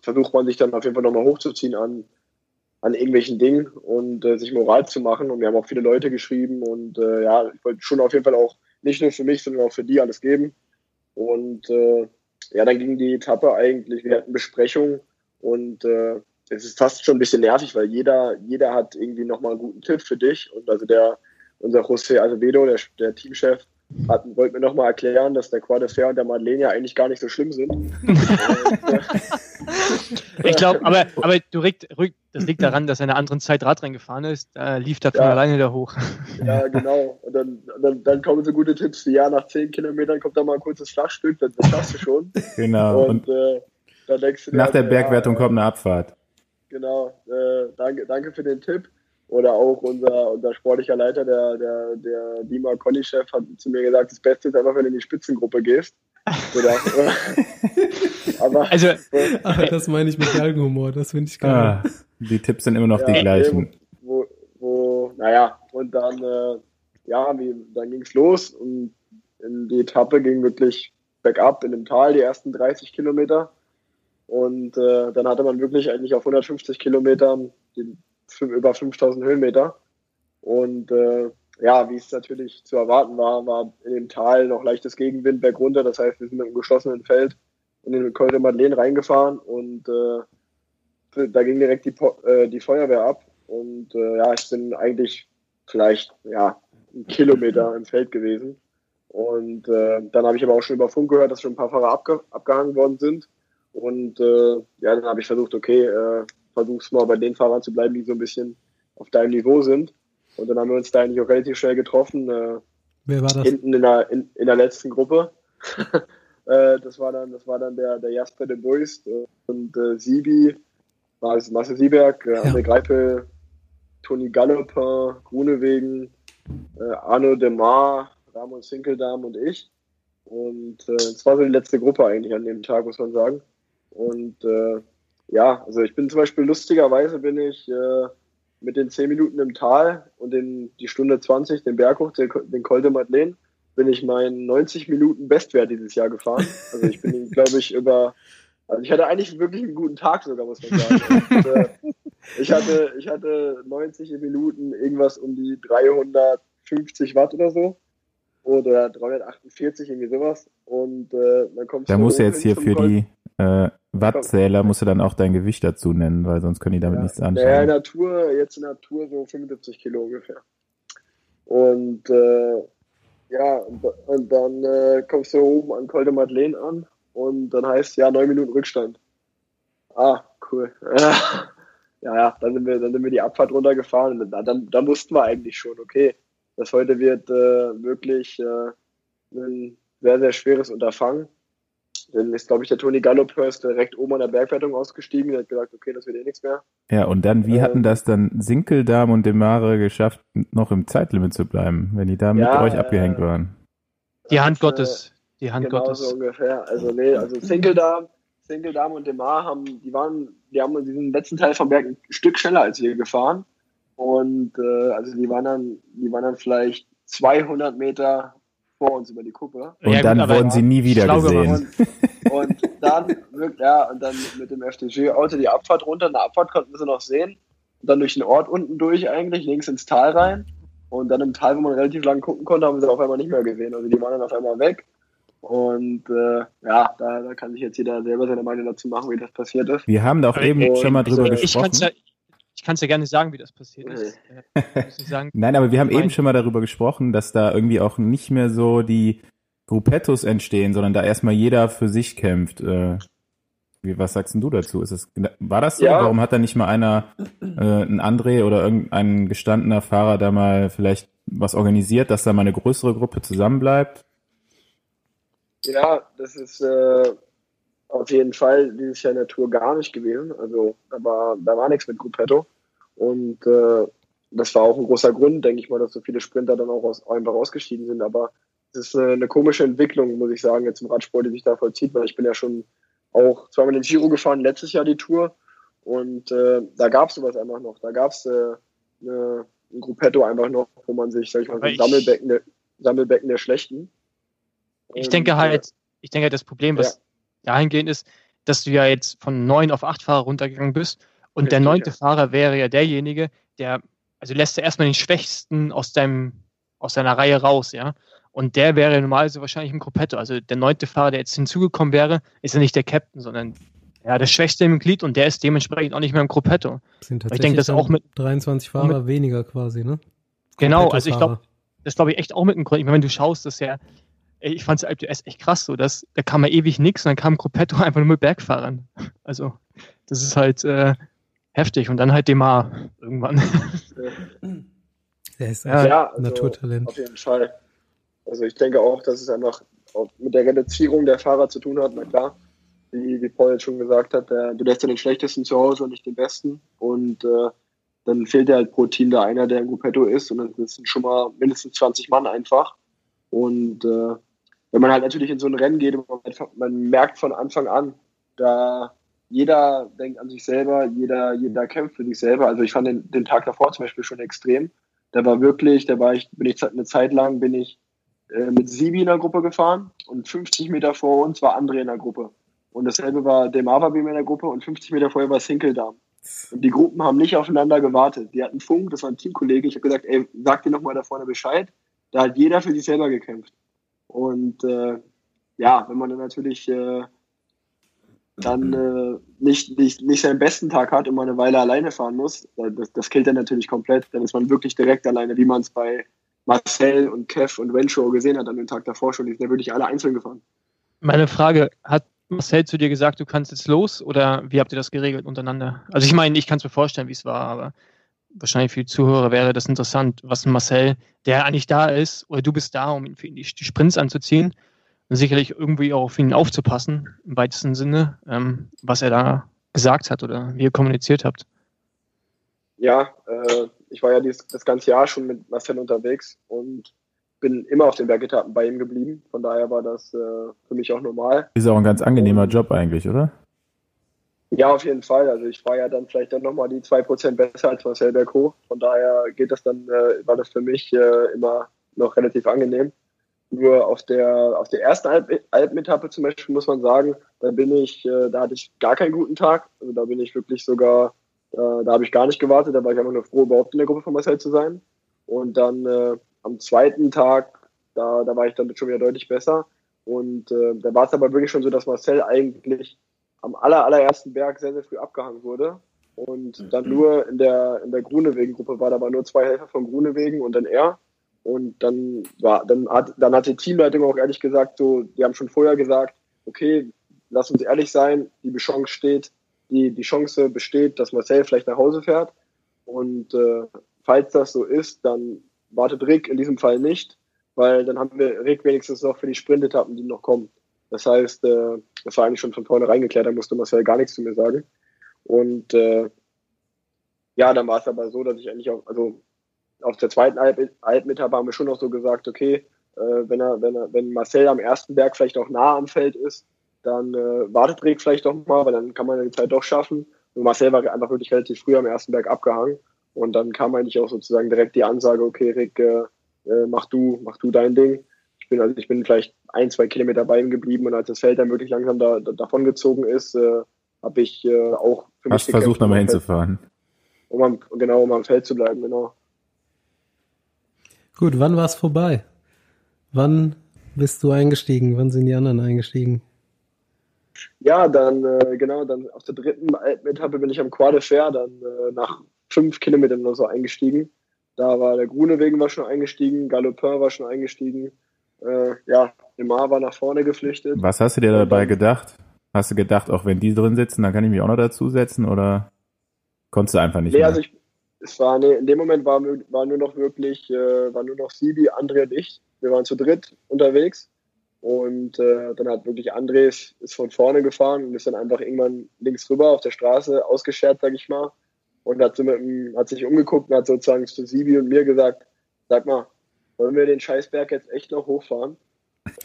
versucht man sich dann auf jeden Fall nochmal hochzuziehen an, an irgendwelchen Dingen und äh, sich Moral zu machen. Und wir haben auch viele Leute geschrieben und äh, ja, ich wollte schon auf jeden Fall auch nicht nur für mich, sondern auch für die alles geben. Und äh, ja, dann ging die Etappe eigentlich, wir hatten Besprechungen und äh, es ist fast schon ein bisschen nervig, weil jeder, jeder hat irgendwie nochmal einen guten Tipp für dich. Und also der, unser José Azevedo, der, der Teamchef, hat, wollte mir nochmal erklären, dass der Quadrifair und der Madeleine ja eigentlich gar nicht so schlimm sind. Ich glaube, aber, aber du regt, das liegt daran, dass er in einer anderen Zeit Radrennen gefahren ist. Da lief der von Ja. alleine da hoch. Ja, genau. Und dann, dann, dann kommen so gute Tipps wie, ja, nach zehn Kilometern kommt da mal ein kurzes Flachstück, das, das schaffst du schon. Genau. Und, Und äh, dann denkst du dir nach halt, der ja, Bergwertung äh, kommt eine Abfahrt. Genau, äh, danke, danke für den Tipp. Oder auch unser, unser sportlicher Leiter, der, der, der Dima Conny-Chef, hat zu mir gesagt, das Beste ist einfach, wenn du in die Spitzengruppe gehst. Oder, aber Also, Ah, das meine ich mit Galgenhumor, das finde ich geil. Ah, die Tipps sind immer noch die Ja, gleichen. wo, wo, naja, und dann, äh, ja, wie, dann ging's los und in die Etappe ging wirklich bergab in dem Tal, die ersten 30 Kilometer. Und äh, dann hatte man wirklich eigentlich auf 150 Kilometern die, fün- über 5000 Höhenmeter. Und äh, ja, wie es natürlich zu erwarten war, war in dem Tal noch leichtes Gegenwind bergunter. Das heißt, wir sind mit einem geschlossenen Feld in den Col de Madeleine reingefahren und äh, da ging direkt die, äh, die Feuerwehr ab. Und äh, ja, ich bin eigentlich vielleicht ja einen Kilometer im Feld gewesen. Und äh, dann habe ich aber auch schon über Funk gehört, dass schon ein paar Fahrer abge abgehangen worden sind. Und äh, ja, dann habe ich versucht, okay, äh, versuch's mal bei den Fahrern zu bleiben, die so ein bisschen auf deinem Niveau sind. Und dann haben wir uns da eigentlich auch relativ schnell getroffen, äh, Wer war das? hinten in der, in, in der letzten Gruppe. äh, das war dann, das war dann der, der Jasper de Buist äh, und äh, Sibi, Marcel Marcel Sieberg, äh, André Greipel, Toni Galloper, Grunewegen, äh, Arno Demar, Ramon Sinkeldam und ich. Und äh, es war so die letzte Gruppe eigentlich an dem Tag, muss man sagen. Und äh, ja, also ich bin zum Beispiel lustigerweise bin ich äh, mit den 10 Minuten im Tal und den, die Stunde 20, den Berg hoch, den, den Col de Madeleine, bin ich meinen 90 Minuten Bestwert dieses Jahr gefahren. Also ich bin, glaube ich, über, also ich hatte eigentlich wirklich einen guten Tag sogar, muss man sagen. Und, äh, ich hatte, ich hatte 90 Minuten irgendwas um die 350 Watt oder so. Oder 348, irgendwie sowas. Und äh, dann kommst Da du du hoch jetzt hier für Col- die äh, Wattzähler musst du dann auch dein Gewicht dazu nennen, weil sonst können die damit nichts Naja, in anfangen. der Tour, jetzt in der Tour so 75 Kilo ungefähr. Und äh, ja, und, und dann äh, kommst du oben an Col de Madeleine an und dann heißt ja neun Minuten Rückstand. Ah, cool. ja, ja, dann sind wir, dann sind wir die Abfahrt runtergefahren und dann, dann, dann wussten wir eigentlich schon, okay, das heute wird äh, wirklich äh, ein sehr, sehr schweres Unterfangen. Dann ist, glaube ich, der Toni Gallophurst direkt oben an der Bergwertung ausgestiegen. Der hat gesagt, okay, das wird eh nichts mehr. Ja, und dann, wie Ähm, hatten das dann Sinkeldam und Demare geschafft, noch im Zeitlimit zu bleiben, wenn die da mit Ja, euch äh, abgehängt waren? Die Hand äh, Gottes. Die Hand genau Gottes. so ungefähr. Also nee, also Sinkeldam, Sinkeldam und Demar haben, die waren, die haben diesen letzten Teil vom Berg ein Stück schneller als wir gefahren. Und äh, also die waren dann, die waren dann vielleicht 200 Meter vor uns über die Kuppe. Und Ja, gut, dann aber wurden sie nie wieder gesehen. Und, und dann, ja, und dann mit dem FDG-Auto die Abfahrt runter. In der Abfahrt konnten sie noch sehen. Und dann durch den Ort unten durch eigentlich, links ins Tal rein. Und dann im Tal, wo man relativ lang gucken konnte, haben sie auf einmal nicht mehr gesehen. Also die waren dann auf einmal weg. Und äh, ja, da, da kann sich jetzt jeder selber seine Meinung dazu machen, wie das passiert ist. Wir haben doch Aber eben ich- schon mal drüber ich Ich kann es ja, gerne sagen, wie das passiert ist. Äh, muss ich sagen. Nein, aber wir haben eben schon mal darüber gesprochen, dass da irgendwie auch nicht mehr so die Gruppettos entstehen, sondern da erstmal jeder für sich kämpft. Äh, wie, was sagst denn du dazu? Ist es, war das so? Ja. Warum hat da nicht mal einer, äh, ein André oder irgendein gestandener Fahrer da mal vielleicht was organisiert, dass da mal eine größere Gruppe zusammenbleibt? Ja, das ist äh, auf jeden Fall dieses Jahr in der Tour gar nicht gewesen. Also da war, da war nichts mit Gruppetto. Und äh, das war auch ein großer Grund, denke ich mal, dass so viele Sprinter dann auch aus, einfach ausgeschieden sind. Aber es ist eine, eine komische Entwicklung, muss ich sagen, jetzt im Radsport, die sich da vollzieht, weil ich bin ja schon auch zweimal den Giro gefahren, letztes Jahr die Tour. Und äh, da gab es sowas einfach noch. Da gab es äh, eine, ein Gruppetto einfach noch, wo man sich, sag ich mal, so ein Sammelbecken der, Sammelbecken der Schlechten. Ich denke äh, halt, ich denke halt, das Problem, was dahingehend ist, dass du ja jetzt von neun auf acht Fahrer runtergegangen bist Und der Richtig, neunte ja. Fahrer wäre ja derjenige, der, also lässt er erstmal den Schwächsten aus deinem, aus deiner Reihe raus, ja. Und der wäre normalerweise wahrscheinlich im Gruppetto. Also der neunte Fahrer, der jetzt hinzugekommen wäre, ist ja nicht der Captain, sondern ja, der Schwächste im Glied und der ist dementsprechend auch nicht mehr im Gruppetto. Sind ich denke, das auch mit- 23 Fahrer weniger quasi, ne? Genau, also ich glaube, das glaube ich echt auch mit einem Grund. Ich meine, wenn du schaust, das ist ja, ey, ich fand es echt krass so, dass da kam ja ewig nichts und dann kam Gruppetto einfach nur mit Bergfahrern. Also, das ist halt äh, heftig und dann halt Demar irgendwann. Der ist Ja, Ja, also Naturtalent. auf jeden Fall. Also ich denke auch, dass es einfach mit der Reduzierung der Fahrer zu tun hat. Na klar, wie, wie Paul jetzt schon gesagt hat, der, du lässt ja den schlechtesten zu Hause und nicht den besten. Und äh, dann fehlt ja halt pro Team da einer, der im Gruppetto ist. Und dann sind schon mal mindestens 20 Mann einfach. Und äh, wenn man halt natürlich in so ein Rennen geht, man, merkt von Anfang an, da jeder denkt an sich selber, jeder, jeder kämpft für sich selber. Also ich fand den, den Tag davor zum Beispiel schon extrem. Da war wirklich, da war ich, bin ich eine Zeit lang bin ich äh, mit Sibi in der Gruppe gefahren und 50 Meter vor uns war André in der Gruppe. Und dasselbe war Demava bei mir in der Gruppe und 50 Meter vorher war Sinkeldam. Und die Gruppen haben nicht aufeinander gewartet. Die hatten Funk, das war ein Teamkollege. Ich habe gesagt, ey, sag dir nochmal da vorne Bescheid. Da hat jeder für sich selber gekämpft. Und äh, ja, wenn man dann natürlich äh, dann äh, nicht, nicht, nicht seinen besten Tag hat und mal eine Weile alleine fahren muss, äh, das, das killt dann natürlich komplett. Dann ist man wirklich direkt alleine, wie man es bei Marcel und Kev und Renshaw gesehen hat an dem Tag davor schon. Die sind ja wirklich alle einzeln gefahren. Meine Frage, hat Marcel zu dir gesagt, du kannst jetzt los oder wie habt ihr das geregelt untereinander? Also ich meine, ich kann es mir vorstellen, wie es war, aber wahrscheinlich für die Zuhörer wäre das interessant, was Marcel, der eigentlich da ist, oder du bist da, um ihn für ihn die, die Sprints anzuziehen und sicherlich irgendwie auch auf ihn aufzupassen, im weitesten Sinne, ähm, was er da gesagt hat oder wie ihr kommuniziert habt. Ja, äh, ich war ja dieses, das ganze Jahr schon mit Marcel unterwegs und bin immer auf den Bergetappen bei ihm geblieben. Von daher war das äh, für mich auch normal. Ist auch ein ganz angenehmer Job eigentlich, oder? Ja, auf jeden Fall. Also ich war ja dann vielleicht dann nochmal die zwei Prozent besser als Marcel Berco. Von daher geht das dann, äh, war das für mich äh, immer noch relativ angenehm. Nur auf der auf der ersten Alp Alpenetappe zum Beispiel muss man sagen, da bin ich, äh, da hatte ich gar keinen guten Tag. Also da bin ich wirklich sogar, äh, da habe ich gar nicht gewartet. Da war ich einfach nur froh, überhaupt in der Gruppe von Marcel zu sein. Und dann äh, am zweiten Tag, da, da war ich dann schon wieder deutlich besser. Und äh, da war es aber wirklich schon so, dass Marcel eigentlich am aller, allerersten Berg sehr, sehr früh abgehangen wurde. Und dann nur in der, in der Grunewegen-Gruppe war da aber nur zwei Helfer von Grunewegen und dann er. Und dann war, dann hat, dann hat die Teamleitung auch ehrlich gesagt so, die haben schon vorher gesagt, okay, lass uns ehrlich sein, die Chance steht, die, die Chance besteht, dass Marcel vielleicht nach Hause fährt. Und äh, falls das so ist, dann wartet Rick in diesem Fall nicht, weil dann haben wir Rick wenigstens noch für die Sprintetappen, die noch kommen. Das heißt, äh, das war eigentlich schon von vornherein geklärt, da musste Marcel gar nichts zu mir sagen. Und äh, ja, dann war es aber so, dass ich eigentlich auch, also auf der zweiten Alp Alpenetappe haben wir schon noch so gesagt, okay, äh, wenn er, wenn er, wenn Marcel am ersten Berg vielleicht auch nah am Feld ist, dann äh, wartet Rick vielleicht doch mal, weil dann kann man die Zeit doch schaffen. Und Marcel war einfach wirklich relativ früh am ersten Berg abgehangen. Und dann kam eigentlich auch sozusagen direkt die Ansage, okay, Rick, äh, äh, mach du, mach du dein Ding. Ich bin also ich bin vielleicht ein, zwei Kilometer bei ihm geblieben und als das Feld dann wirklich langsam da, da davon gezogen ist, äh, habe ich äh, auch für Hast mich versucht, gekämpft, nochmal um hinzufahren. Um am, genau, um am Feld zu bleiben, genau. Gut, wann war es vorbei? Wann bist du eingestiegen? Wann sind die anderen eingestiegen? Ja, dann äh, genau, dann auf der dritten Alpenetappe bin ich am de Fer dann äh, nach fünf Kilometern oder so eingestiegen. Da war der Grunewegen war schon eingestiegen, Galopin war schon eingestiegen. Äh, ja, Neymar war nach vorne geflüchtet. Was hast du dir dabei gedacht? Hast du gedacht, auch wenn die drin sitzen, dann kann ich mich auch noch dazusetzen oder konntest du einfach nicht Nee, mehr? also ich, es war, nee, in dem Moment war, war nur noch wirklich, äh, war nur noch Sibi, André und ich. Wir waren zu dritt unterwegs. Und äh, dann hat wirklich André ist, ist von vorne gefahren und ist dann einfach irgendwann links rüber auf der Straße ausgeschert, sag ich mal. Und hat, so mit hat sich umgeguckt und hat sozusagen zu Sibi und mir gesagt, sag mal, wollen wir den Scheißberg jetzt echt noch hochfahren?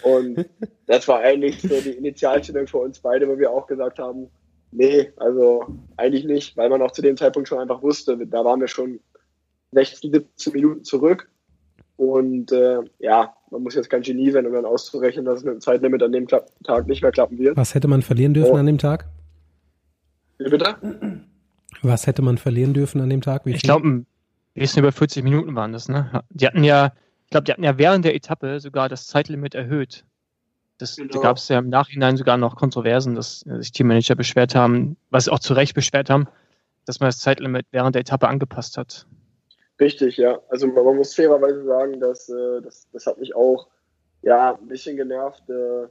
Und das war eigentlich so die Initialstellung für uns beide, wo wir auch gesagt haben, nee, also eigentlich nicht, weil man auch zu dem Zeitpunkt schon einfach wusste, da waren wir schon 16, 17 Minuten zurück. Und äh, ja, man muss jetzt kein Genie sein, um dann auszurechnen, dass es mit dem Zeitlimit an dem Klapp Tag nicht mehr klappen wird. Was hätte man verlieren dürfen Oh. an dem Tag? Wie bitte? Was hätte man verlieren dürfen an dem Tag? Wie ich glaube, ein bisschen über 40 Minuten waren das, ne? Die hatten ja, ich glaube, die hatten ja während der Etappe sogar das Zeitlimit erhöht. Das genau. Da gab es ja im Nachhinein sogar noch Kontroversen, dass sich Teammanager beschwert haben, was auch zu Recht beschwert haben, dass man das Zeitlimit während der Etappe angepasst hat. Richtig, ja. Also man, muss fairerweise sagen, dass äh, das, das hat mich auch ja ein bisschen genervt, äh,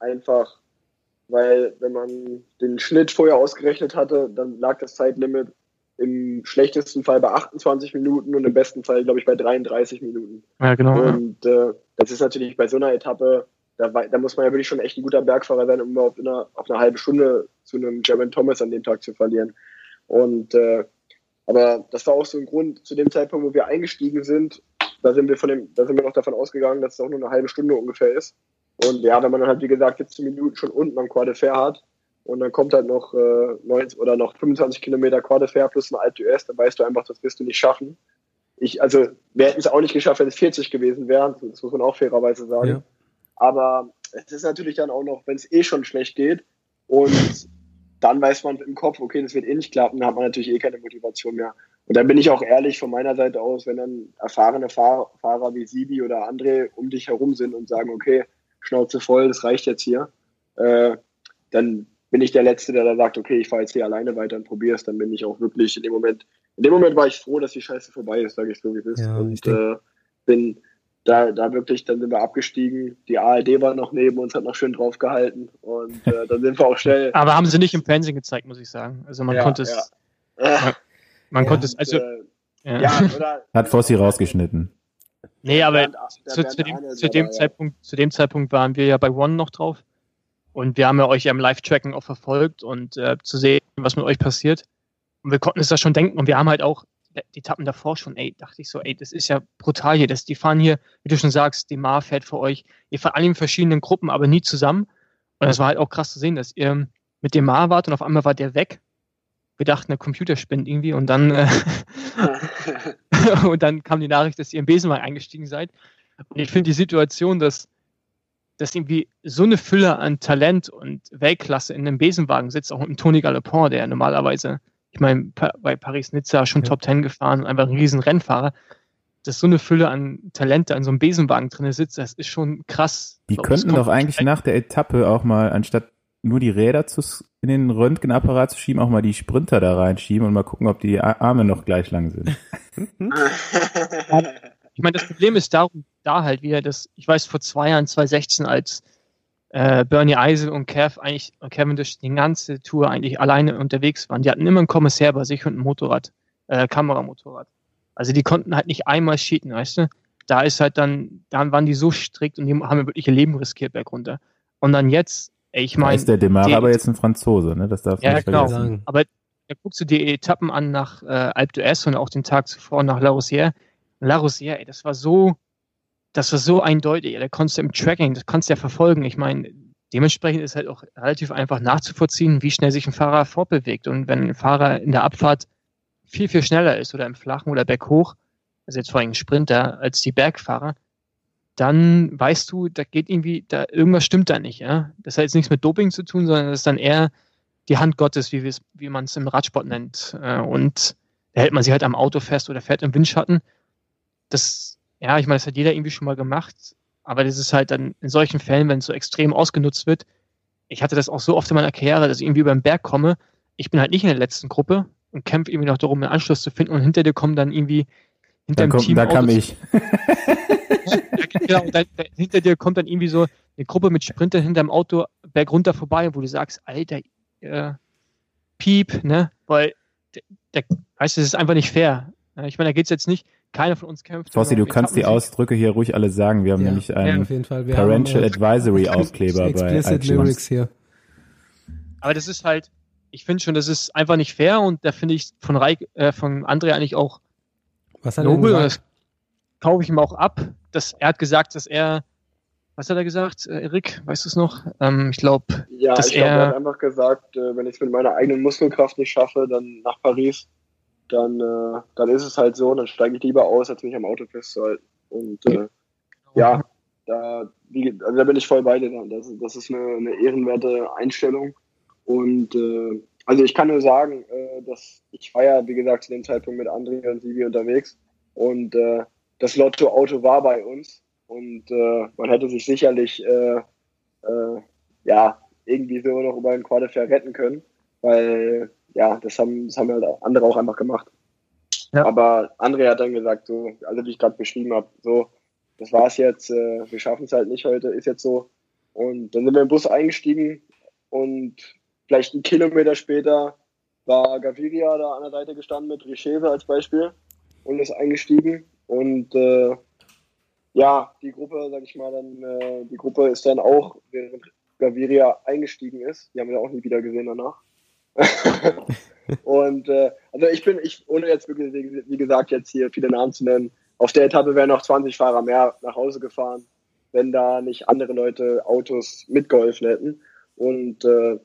einfach weil wenn man den Schnitt vorher ausgerechnet hatte, dann lag das Zeitlimit im schlechtesten Fall bei 28 Minuten und im besten Fall, glaube ich, bei 33 Minuten. Ja, genau. Und äh, das ist natürlich bei so einer Etappe, da, da, muss man ja wirklich schon echt ein guter Bergfahrer sein, um auf eine, auf eine halbe Stunde zu einem German Thomas an dem Tag zu verlieren. Und äh, aber das war auch so ein Grund, zu dem Zeitpunkt, wo wir eingestiegen sind, da sind wir von dem, da sind wir noch davon ausgegangen, dass es auch nur eine halbe Stunde ungefähr ist. Und ja, wenn man dann halt, wie gesagt, 17 Minuten schon unten am Quad Fair hat und dann kommt halt noch äh, 90 oder noch 25 Kilometer Quad Fair plus ein Alt US, dann weißt du einfach, das wirst du nicht schaffen. Ich, also, wir hätten es auch nicht geschafft, wenn es 40 gewesen wären, das muss man auch fairerweise sagen. Ja. Aber es ist natürlich dann auch noch, wenn es eh schon schlecht geht und dann weiß man im Kopf, okay, das wird eh nicht klappen, dann hat man natürlich eh keine Motivation mehr. Und dann bin ich auch ehrlich von meiner Seite aus, wenn dann erfahrene Fahrer, Fahrer wie Sibi oder André um dich herum sind und sagen, okay, Schnauze voll, das reicht jetzt hier, äh, dann bin ich der Letzte, der da sagt, okay, ich fahre jetzt hier alleine weiter und probiere es. Dann bin ich auch wirklich in dem Moment, in dem Moment war ich froh, dass die Scheiße vorbei ist, sage ich so, wie es ist. Ja, und äh, bin da, da wirklich, dann sind wir abgestiegen. Die ARD war noch neben uns, hat noch schön draufgehalten und äh, dann sind wir auch schnell. Aber haben sie nicht im Fernsehen gezeigt, muss ich sagen. Also man ja, konnte es. Ja. Man, konnte es, also. Äh, ja. Oder, hat Fossi rausgeschnitten. Nee, aber zu, zu, dem, zu, dem Zeitpunkt, zu dem Zeitpunkt waren wir ja bei One noch drauf. Und wir haben ja euch ja im Live-Tracking auch verfolgt und äh, zu sehen, was mit euch passiert. Und wir konnten es da schon denken. Und wir haben halt auch die Etappen davor schon, ey, dachte ich so, ey, das ist ja brutal hier. Das, die fahren hier, wie du schon sagst, die Mar fährt für euch. Ihr fahrt alle in verschiedenen Gruppen, aber nie zusammen. Und das war halt auch krass zu sehen, dass ihr mit dem Mar wart und auf einmal war der weg. Wir dachten, der Computer spinnt irgendwie und dann, äh, und dann kam die Nachricht, dass ihr im Besenwagen eingestiegen seid. Und ich finde die Situation, dass, dass irgendwie so eine Fülle an Talent und Weltklasse in einem Besenwagen sitzt, auch mit dem Tony Galopin, der normalerweise ich meine, bei Paris-Nizza schon ja. Top Ten gefahren und einfach ein riesen Rennfahrer. Dass so eine Fülle an Talente an so einem Besenwagen drin sitzt, das ist schon krass. Die könnten doch eigentlich nach der Etappe auch mal, anstatt nur die Räder zu, in den Röntgenapparat zu schieben, auch mal die Sprinter da reinschieben und mal gucken, ob die Arme noch gleich lang sind. ich meine, das Problem ist darum, da halt wieder, dass, ich weiß, vor zwei Jahren, 2016, als äh, Bernie Eisel und Kev eigentlich, und Kevin durch die ganze Tour eigentlich alleine unterwegs waren. Die hatten immer einen Kommissär bei sich und ein Motorrad, äh, Kameramotorrad. Also die konnten halt nicht einmal cheaten, weißt du? Da ist halt dann, dann waren die so strikt und die haben wirklich ihr Leben riskiert bergunter. Und dann jetzt, ey, ich meine. ist der Demar aber jetzt ein Franzose, ne? Das darf ja, nicht genau. vergessen. Aber da guckst du die Etappen an nach äh, Alpe d'Huez und auch den Tag zuvor nach La Rosière. La Rosière, ey, das war so, das war so eindeutig. Da konntest du im Tracking, das kannst du ja verfolgen. Ich meine, dementsprechend ist halt auch relativ einfach nachzuvollziehen, wie schnell sich ein Fahrer fortbewegt. Und wenn ein Fahrer in der Abfahrt viel, viel schneller ist oder im Flachen oder berghoch, also jetzt vor allem Sprinter, als die Bergfahrer, dann weißt du, da geht irgendwie, da irgendwas stimmt da nicht. Ja? Das hat jetzt nichts mit Doping zu tun, sondern das ist dann eher die Hand Gottes, wie, wie man es im Radsport nennt. Äh, und da hält man sich halt am Auto fest oder fährt im Windschatten. Das ja, ich meine, das hat jeder irgendwie schon mal gemacht, aber das ist halt dann in solchen Fällen, wenn es so extrem ausgenutzt wird. Ich hatte das auch so oft in meiner Karriere, dass ich irgendwie über den Berg komme. Ich bin halt nicht in der letzten Gruppe und kämpfe irgendwie noch darum, einen Anschluss zu finden und hinter dir kommen dann irgendwie hinter da dem kommt, Team. Da kam ich. ja, genau, dann, hinter dir kommt dann irgendwie so eine Gruppe mit Sprintern hinterm Auto berg runter vorbei, wo du sagst, Alter, äh, Piep, ne? Weil, der, der, weißt du, das ist einfach nicht fair. Ich meine, da geht es jetzt nicht, keiner von uns kämpft. Fossi, du kannst die Ausdrücke hier ruhig alle sagen. Wir haben ja, nämlich einen ja, Parental Advisory Aufkleber bei iTunes. Hier. Aber das ist halt, ich finde schon, das ist einfach nicht fair und da finde ich von Reik, äh, von André eigentlich auch Was hat nobel. Das kaufe ich ihm auch ab. Dass er hat gesagt, dass er was hat er gesagt, äh, Erik? Weißt du es noch? Ähm, ich glaube, ja, dass ich glaub, er, er hat einfach gesagt, äh, wenn ich es mit meiner eigenen Muskelkraft nicht schaffe, dann nach Paris dann, äh, dann ist es halt so, dann steige ich lieber aus, als mich am Auto festzuhalten. Und äh, ja, da, wie, also da bin ich voll bei dir. Das, das ist eine, eine ehrenwerte Einstellung. Und äh, also ich kann nur sagen, äh, dass ich war ja, wie gesagt, zu dem Zeitpunkt mit André und Sibi unterwegs und äh, das Lotto-Auto war bei uns und äh, man hätte sich sicherlich äh, äh, ja irgendwie so noch über den Qualifier retten können, weil ja, das haben, das haben halt andere auch einfach gemacht. Ja. Aber André hat dann gesagt, so, also wie ich gerade beschrieben habe, so, das war's jetzt, äh, wir schaffen es halt nicht heute, ist jetzt so. Und dann sind wir im Bus eingestiegen und vielleicht einen Kilometer später war Gaviria da an der Seite gestanden mit Richese als Beispiel und ist eingestiegen. Und äh, ja, die Gruppe, sag ich mal, dann, äh, die Gruppe ist dann auch, während Gaviria eingestiegen ist, die haben wir auch nie wieder gesehen danach. und äh, also ich bin, ich, ohne jetzt wirklich, wie, gesagt, jetzt hier viele Namen zu nennen, auf der Etappe wären noch 20 Fahrer mehr nach Hause gefahren, wenn da nicht andere Leute Autos mitgeholfen hätten. Und äh,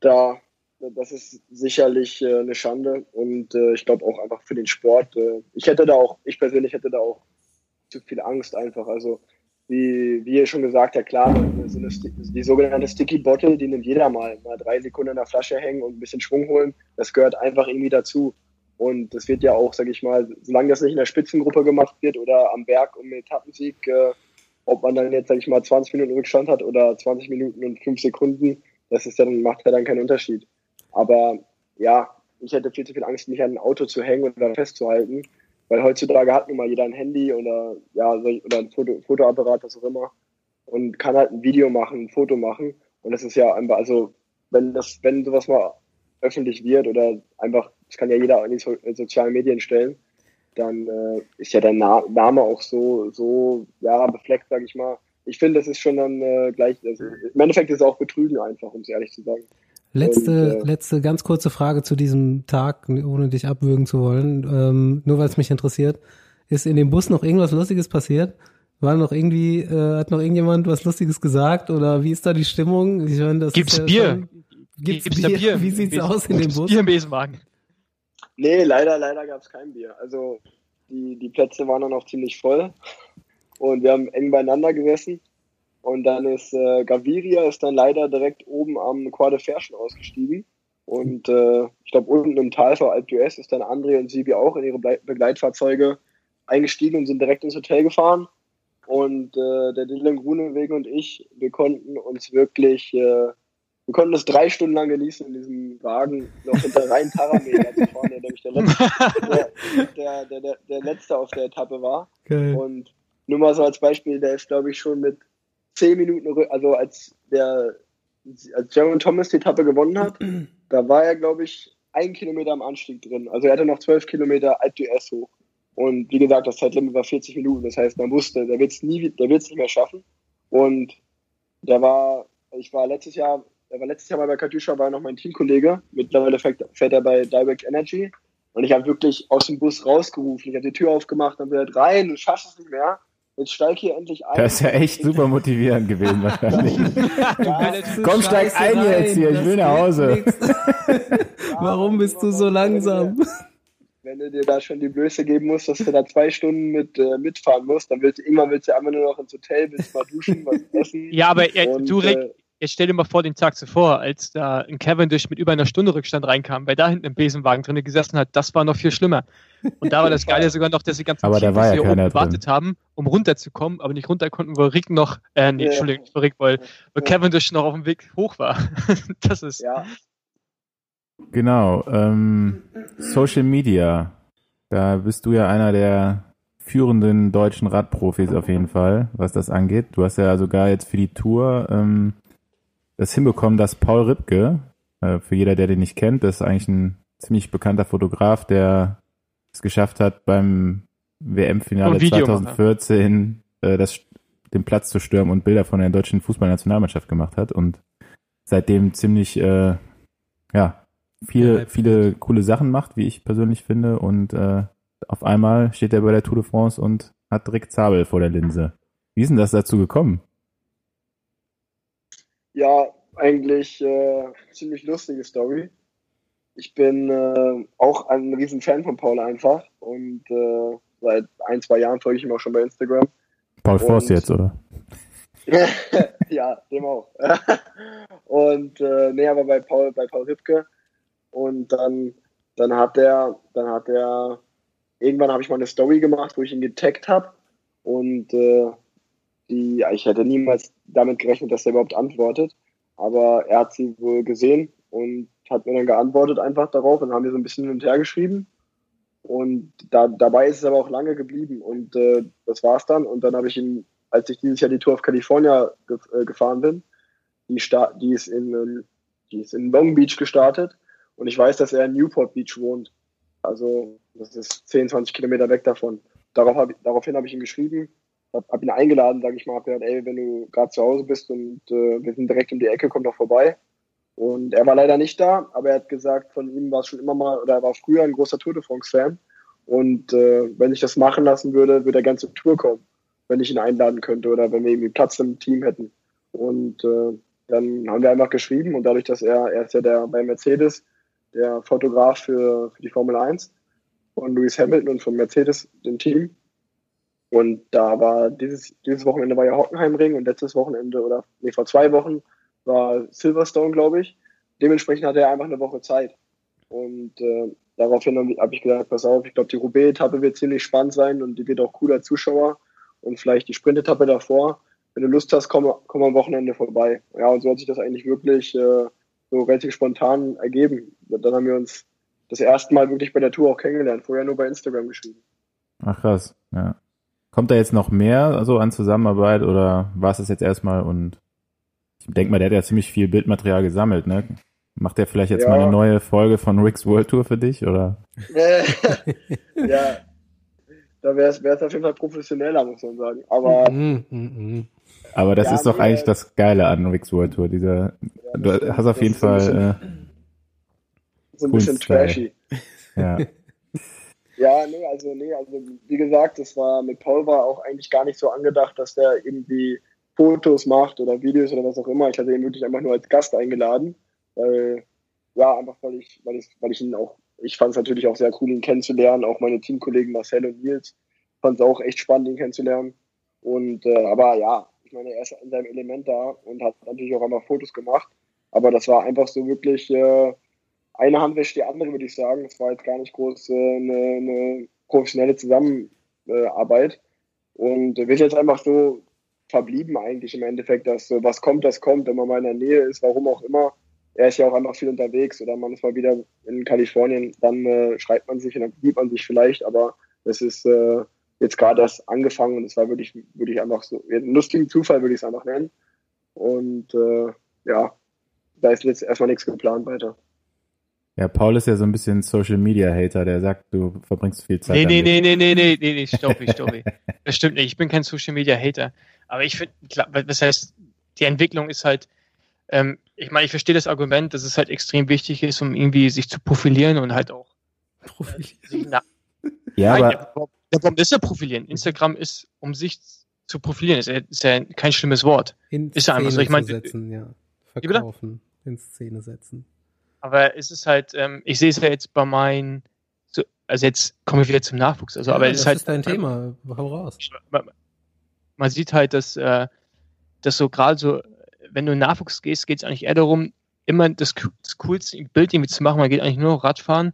da, das ist sicherlich äh, eine Schande und äh, ich glaube auch einfach für den Sport. Äh, ich hätte da auch, ich persönlich hätte da auch zu viel Angst einfach. Also wie, wie ihr schon gesagt habt, klar, so eine, die sogenannte Sticky Bottle, die nimmt jeder mal. Mal drei Sekunden in der Flasche hängen und ein bisschen Schwung holen. Das gehört einfach irgendwie dazu. Und das wird ja auch, sag ich mal, solange das nicht in der Spitzengruppe gemacht wird oder am Berg um Etappensieg, äh, ob man dann jetzt, sag ich mal, 20 Minuten Rückstand hat oder 20 Minuten und 5 Sekunden, das ist dann, macht ja dann keinen Unterschied. Aber ja, ich hätte viel zu viel Angst, mich an ein Auto zu hängen da festzuhalten. Weil heutzutage hat nun mal jeder ein Handy oder ja, oder ein Foto, Fotoapparat, was auch immer, und kann halt ein Video machen, ein Foto machen. Und das ist ja einfach, also wenn das, wenn sowas mal öffentlich wird oder einfach, das kann ja jeder in die so sozialen Medien stellen, dann äh, ist ja der Na Name auch so, so ja, befleckt, sag ich mal. Ich finde, das ist schon dann äh, gleich, also, im Endeffekt ist es auch Betrügen einfach, um es ehrlich zu sagen. Letzte, und, äh, letzte ganz kurze Frage zu diesem Tag, ohne dich abwürgen zu wollen, ähm, nur weil es mich interessiert. Ist in dem Bus noch irgendwas Lustiges passiert? War noch irgendwie, äh, hat noch irgendjemand was Lustiges gesagt oder wie ist da die Stimmung? Ich meine, das Gibt's ja Bier? Schon, gibt's, gibt's Bier? Bier? Wie sieht's Besen, aus in dem Bus? Bier im Besenwagen. Nee, leider, leider gab's kein Bier. Also die, die Plätze waren dann auch ziemlich voll und wir haben eng beieinander gesessen. Und dann ist äh, Gaviria ist dann leider direkt oben am Quad Ferschen ausgestiegen. Und äh, ich glaube, unten im Tal vor Alp d'Huez ist dann André und Sibi auch in ihre Begleitfahrzeuge eingestiegen und sind direkt ins Hotel gefahren. Und äh, der Dylan Grunewegen und ich, wir konnten uns wirklich, äh, wir konnten es drei Stunden lang genießen in diesem Wagen, noch hinter Rhein Parameter zu fahren, der nämlich der letzte, der, der, der, der, letzte auf der Etappe war. Okay. Und nur mal so als Beispiel, der ist, glaube ich, schon mit zehn Minuten, also als der, als Jaron Thomas die Etappe gewonnen hat, da war er, glaube ich, ein Kilometer am Anstieg drin. Also er hatte noch zwölf Kilometer Alp d'Huez hoch. Und wie gesagt, das Zeitlimit war 40 Minuten. Das heißt, man wusste, der wird es nie, der wird es nicht mehr schaffen. Und der war, ich war letztes Jahr, er war letztes Jahr mal bei Katjuscha, war noch mein Teamkollege. Mittlerweile fährt, fährt er bei Direct Energy. Und ich habe wirklich aus dem Bus rausgerufen. Ich habe die Tür aufgemacht und gesagt, rein, du schaffst es nicht mehr jetzt steig hier endlich ein. Das ist ja echt super motivierend gewesen wahrscheinlich. ja, Komm, steig ein rein, jetzt hier, ich will nach Hause. Warum bist du so langsam? Wenn du dir da schon die Blöße geben musst, dass du da zwei Stunden mit äh, mitfahren musst, dann willst du irgendwann willst du einfach nur noch ins Hotel, willst mal duschen, was essen. Ja, aber äh, und, du, Rick, äh, Jetzt stell dir mal vor den Tag zuvor, als da ein Cavendish mit über einer Stunde Rückstand reinkam, weil da hinten im Besenwagen drin gesessen hat, das war noch viel schlimmer. Und da war das Geile sogar noch, dass sie ganz aber da war ja keiner gewartet haben, um runterzukommen, aber nicht runter konnten, weil Rick noch, äh, nee, ja. Entschuldigung, nicht Rick, weil, weil Cavendish noch auf dem Weg hoch war. das ist. Ja. Genau. Ähm, Social Media. Da bist du ja einer der führenden deutschen Radprofis auf jeden Fall, was das angeht. Du hast ja sogar jetzt für die Tour ähm, das hinbekommen, dass Paul Ripke, äh, für jeder, der den nicht kennt, das ist eigentlich ein ziemlich bekannter Fotograf, der es geschafft hat, beim WM-Finale 2014 äh, das, den Platz zu stürmen und Bilder von der deutschen Fußballnationalmannschaft gemacht hat und seitdem ziemlich, äh, ja, viele, viele coole Sachen macht, wie ich persönlich finde und äh, auf einmal steht er bei der Tour de France und hat Rick Zabel vor der Linse. Wie ist denn das dazu gekommen? Ja, eigentlich äh, ziemlich lustige Story. Ich bin äh, auch ein riesen Fan von Paul einfach und äh, seit ein, zwei Jahren folge ich ihm auch schon bei Instagram. Paul Forst jetzt, oder? ja, dem auch. und äh, nee, aber bei Paul, bei Paul Ripke, und dann, dann hat der, dann hat der, irgendwann habe ich mal eine Story gemacht, wo ich ihn getaggt habe und äh, die, ich hätte niemals damit gerechnet, dass er überhaupt antwortet, aber er hat sie wohl gesehen und hat mir dann geantwortet einfach darauf und haben wir so ein bisschen hin und her geschrieben und da, dabei ist es aber auch lange geblieben und äh, das war's dann und dann habe ich ihn, als ich dieses Jahr die Tour of California ge äh, gefahren bin, die, die, ist in, ähm, die ist in Long Beach gestartet und ich weiß, dass er in Newport Beach wohnt. Also das ist 10, 20 Kilometer weg davon. Darauf hab, daraufhin habe ich ihm geschrieben, habe hab ihn eingeladen, sage ich mal, hab gesagt, ey, wenn du gerade zu Hause bist und äh, wir sind direkt um die Ecke, komm doch vorbei. Und er war leider nicht da, aber er hat gesagt, von ihm war es schon immer mal, oder er war früher ein großer Tour de France-Fan. Und äh, wenn ich das machen lassen würde, würde er ganz zur Tour kommen, wenn ich ihn einladen könnte oder wenn wir irgendwie Platz im Team hätten. Und äh, dann haben wir einfach geschrieben und dadurch, dass er, er ist ja der bei Mercedes, der Fotograf für, für die Formel 1 von Lewis Hamilton und von Mercedes, dem Team. Und da war dieses, dieses Wochenende war ja Hockenheimring und letztes Wochenende oder nee, vor zwei Wochen war Silverstone, glaube ich. Dementsprechend hatte er einfach eine Woche Zeit. Und äh, daraufhin habe ich gesagt, pass auf, ich glaube, die Roubaix-Etappe wird ziemlich spannend sein und die wird auch cooler Zuschauer. Und vielleicht die Sprint-Etappe davor wenn du Lust hast, komm, komm am Wochenende vorbei. Ja, und so hat sich das eigentlich wirklich äh, so relativ spontan ergeben. Dann haben wir uns das erste Mal wirklich bei der Tour auch kennengelernt, vorher nur bei Instagram geschrieben. Ach krass, ja. Kommt da jetzt noch mehr so an Zusammenarbeit oder war es das jetzt erstmal und ich denke mal, der hat ja ziemlich viel Bildmaterial gesammelt, ne? Macht der vielleicht jetzt ja. mal eine neue Folge von Rick's World Tour für dich oder? ja, da wäre es auf jeden Fall professioneller, muss man sagen. Aber mm, mm, mm. Aber das ja, ist doch eigentlich das Geile an Rick's World Tour. Dieser, ja, du stimmt. hast auf jeden Fall so ein bisschen, äh, so ein bisschen trashy. Ja. ja, nee, also nee, also wie gesagt, das war mit Paul war auch eigentlich gar nicht so angedacht, dass der irgendwie Fotos macht oder Videos oder was auch immer. Ich hatte ihn wirklich einfach nur als Gast eingeladen, weil ja einfach weil ich, weil ich, weil ich ihn auch, ich fand es natürlich auch sehr cool, ihn kennenzulernen. Auch meine Teamkollegen Marcel und Nils fand es auch echt spannend, ihn kennenzulernen. Und äh, aber ja, ich meine, er ist in seinem Element da und hat natürlich auch einmal Fotos gemacht. Aber das war einfach so wirklich äh, eine Hand wäscht die andere, würde ich sagen. Es war jetzt gar nicht groß äh, eine, eine professionelle Zusammenarbeit. Und wir sind jetzt einfach so verblieben eigentlich im Endeffekt, dass so was kommt, das kommt, wenn man mal in der Nähe ist, warum auch immer. Er ist ja auch einfach viel unterwegs oder man ist mal wieder in Kalifornien, dann äh, schreibt man sich und dann sieht man sich vielleicht, aber es ist äh, jetzt gerade erst angefangen und es war wirklich, wirklich einfach so ein lustigen Zufall, würde ich es einfach nennen. Und äh, ja, da ist jetzt erstmal nichts geplant weiter. Ja, Paul ist ja so ein bisschen Social Media Hater, der sagt, du verbringst viel Zeit. Nee, nee, nee, nee, nee, nee, nee, nee, stoppi, stoppi. das stimmt nicht. Ich bin kein Social Media Hater. Aber ich finde, das heißt, die Entwicklung ist halt, ähm, ich meine, ich verstehe das Argument, dass es halt extrem wichtig ist, um irgendwie sich zu profilieren und halt auch profilieren. Äh, ja, Nein, aber warum ist ja profilieren? Instagram ist, um sich zu profilieren, ist ja, ist ja kein schlimmes Wort. In ist ja einfach so. Ich meine, setzen, ja. Verkaufen, in Szene setzen. Aber es ist halt, ähm, ich sehe es ja jetzt bei meinen, so, also jetzt kommen wir wieder zum Nachwuchs. Also, ja, aber es ist halt. Das ist dein Thema. Hau raus. Man, man sieht halt, dass, äh, dass so gerade so, wenn du in Nachwuchs gehst, geht es eigentlich eher darum, immer das, das coolste Bild irgendwie zu machen. Man geht eigentlich nur noch Radfahren.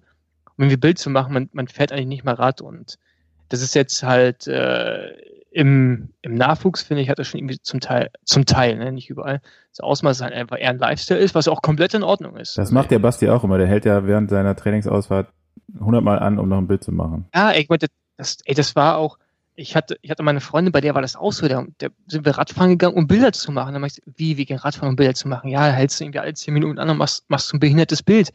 Wenn wir Bild zu machen, man, man fährt eigentlich nicht mal Rad und das ist jetzt halt äh, im, im Nachwuchs, finde ich, hat das schon irgendwie zum Teil, zum Teil, ne, nicht überall, das Ausmaß halt einfach eher ein Lifestyle ist, was auch komplett in Ordnung ist. Das macht der Basti auch immer. Der hält ja während seiner Trainingsausfahrt 100 Mal an, um noch ein Bild zu machen. Ja, ich meine, das, ey, das war auch, ich hatte, ich hatte meine Freundin, bei der war das auch so, da, da sind wir Radfahren gegangen, um Bilder zu machen. Dann meinst du, wie, wie gehen Radfahren, um Bilder zu machen? Ja, hältst du irgendwie alle zehn Minuten an und machst, machst ein behindertes Bild.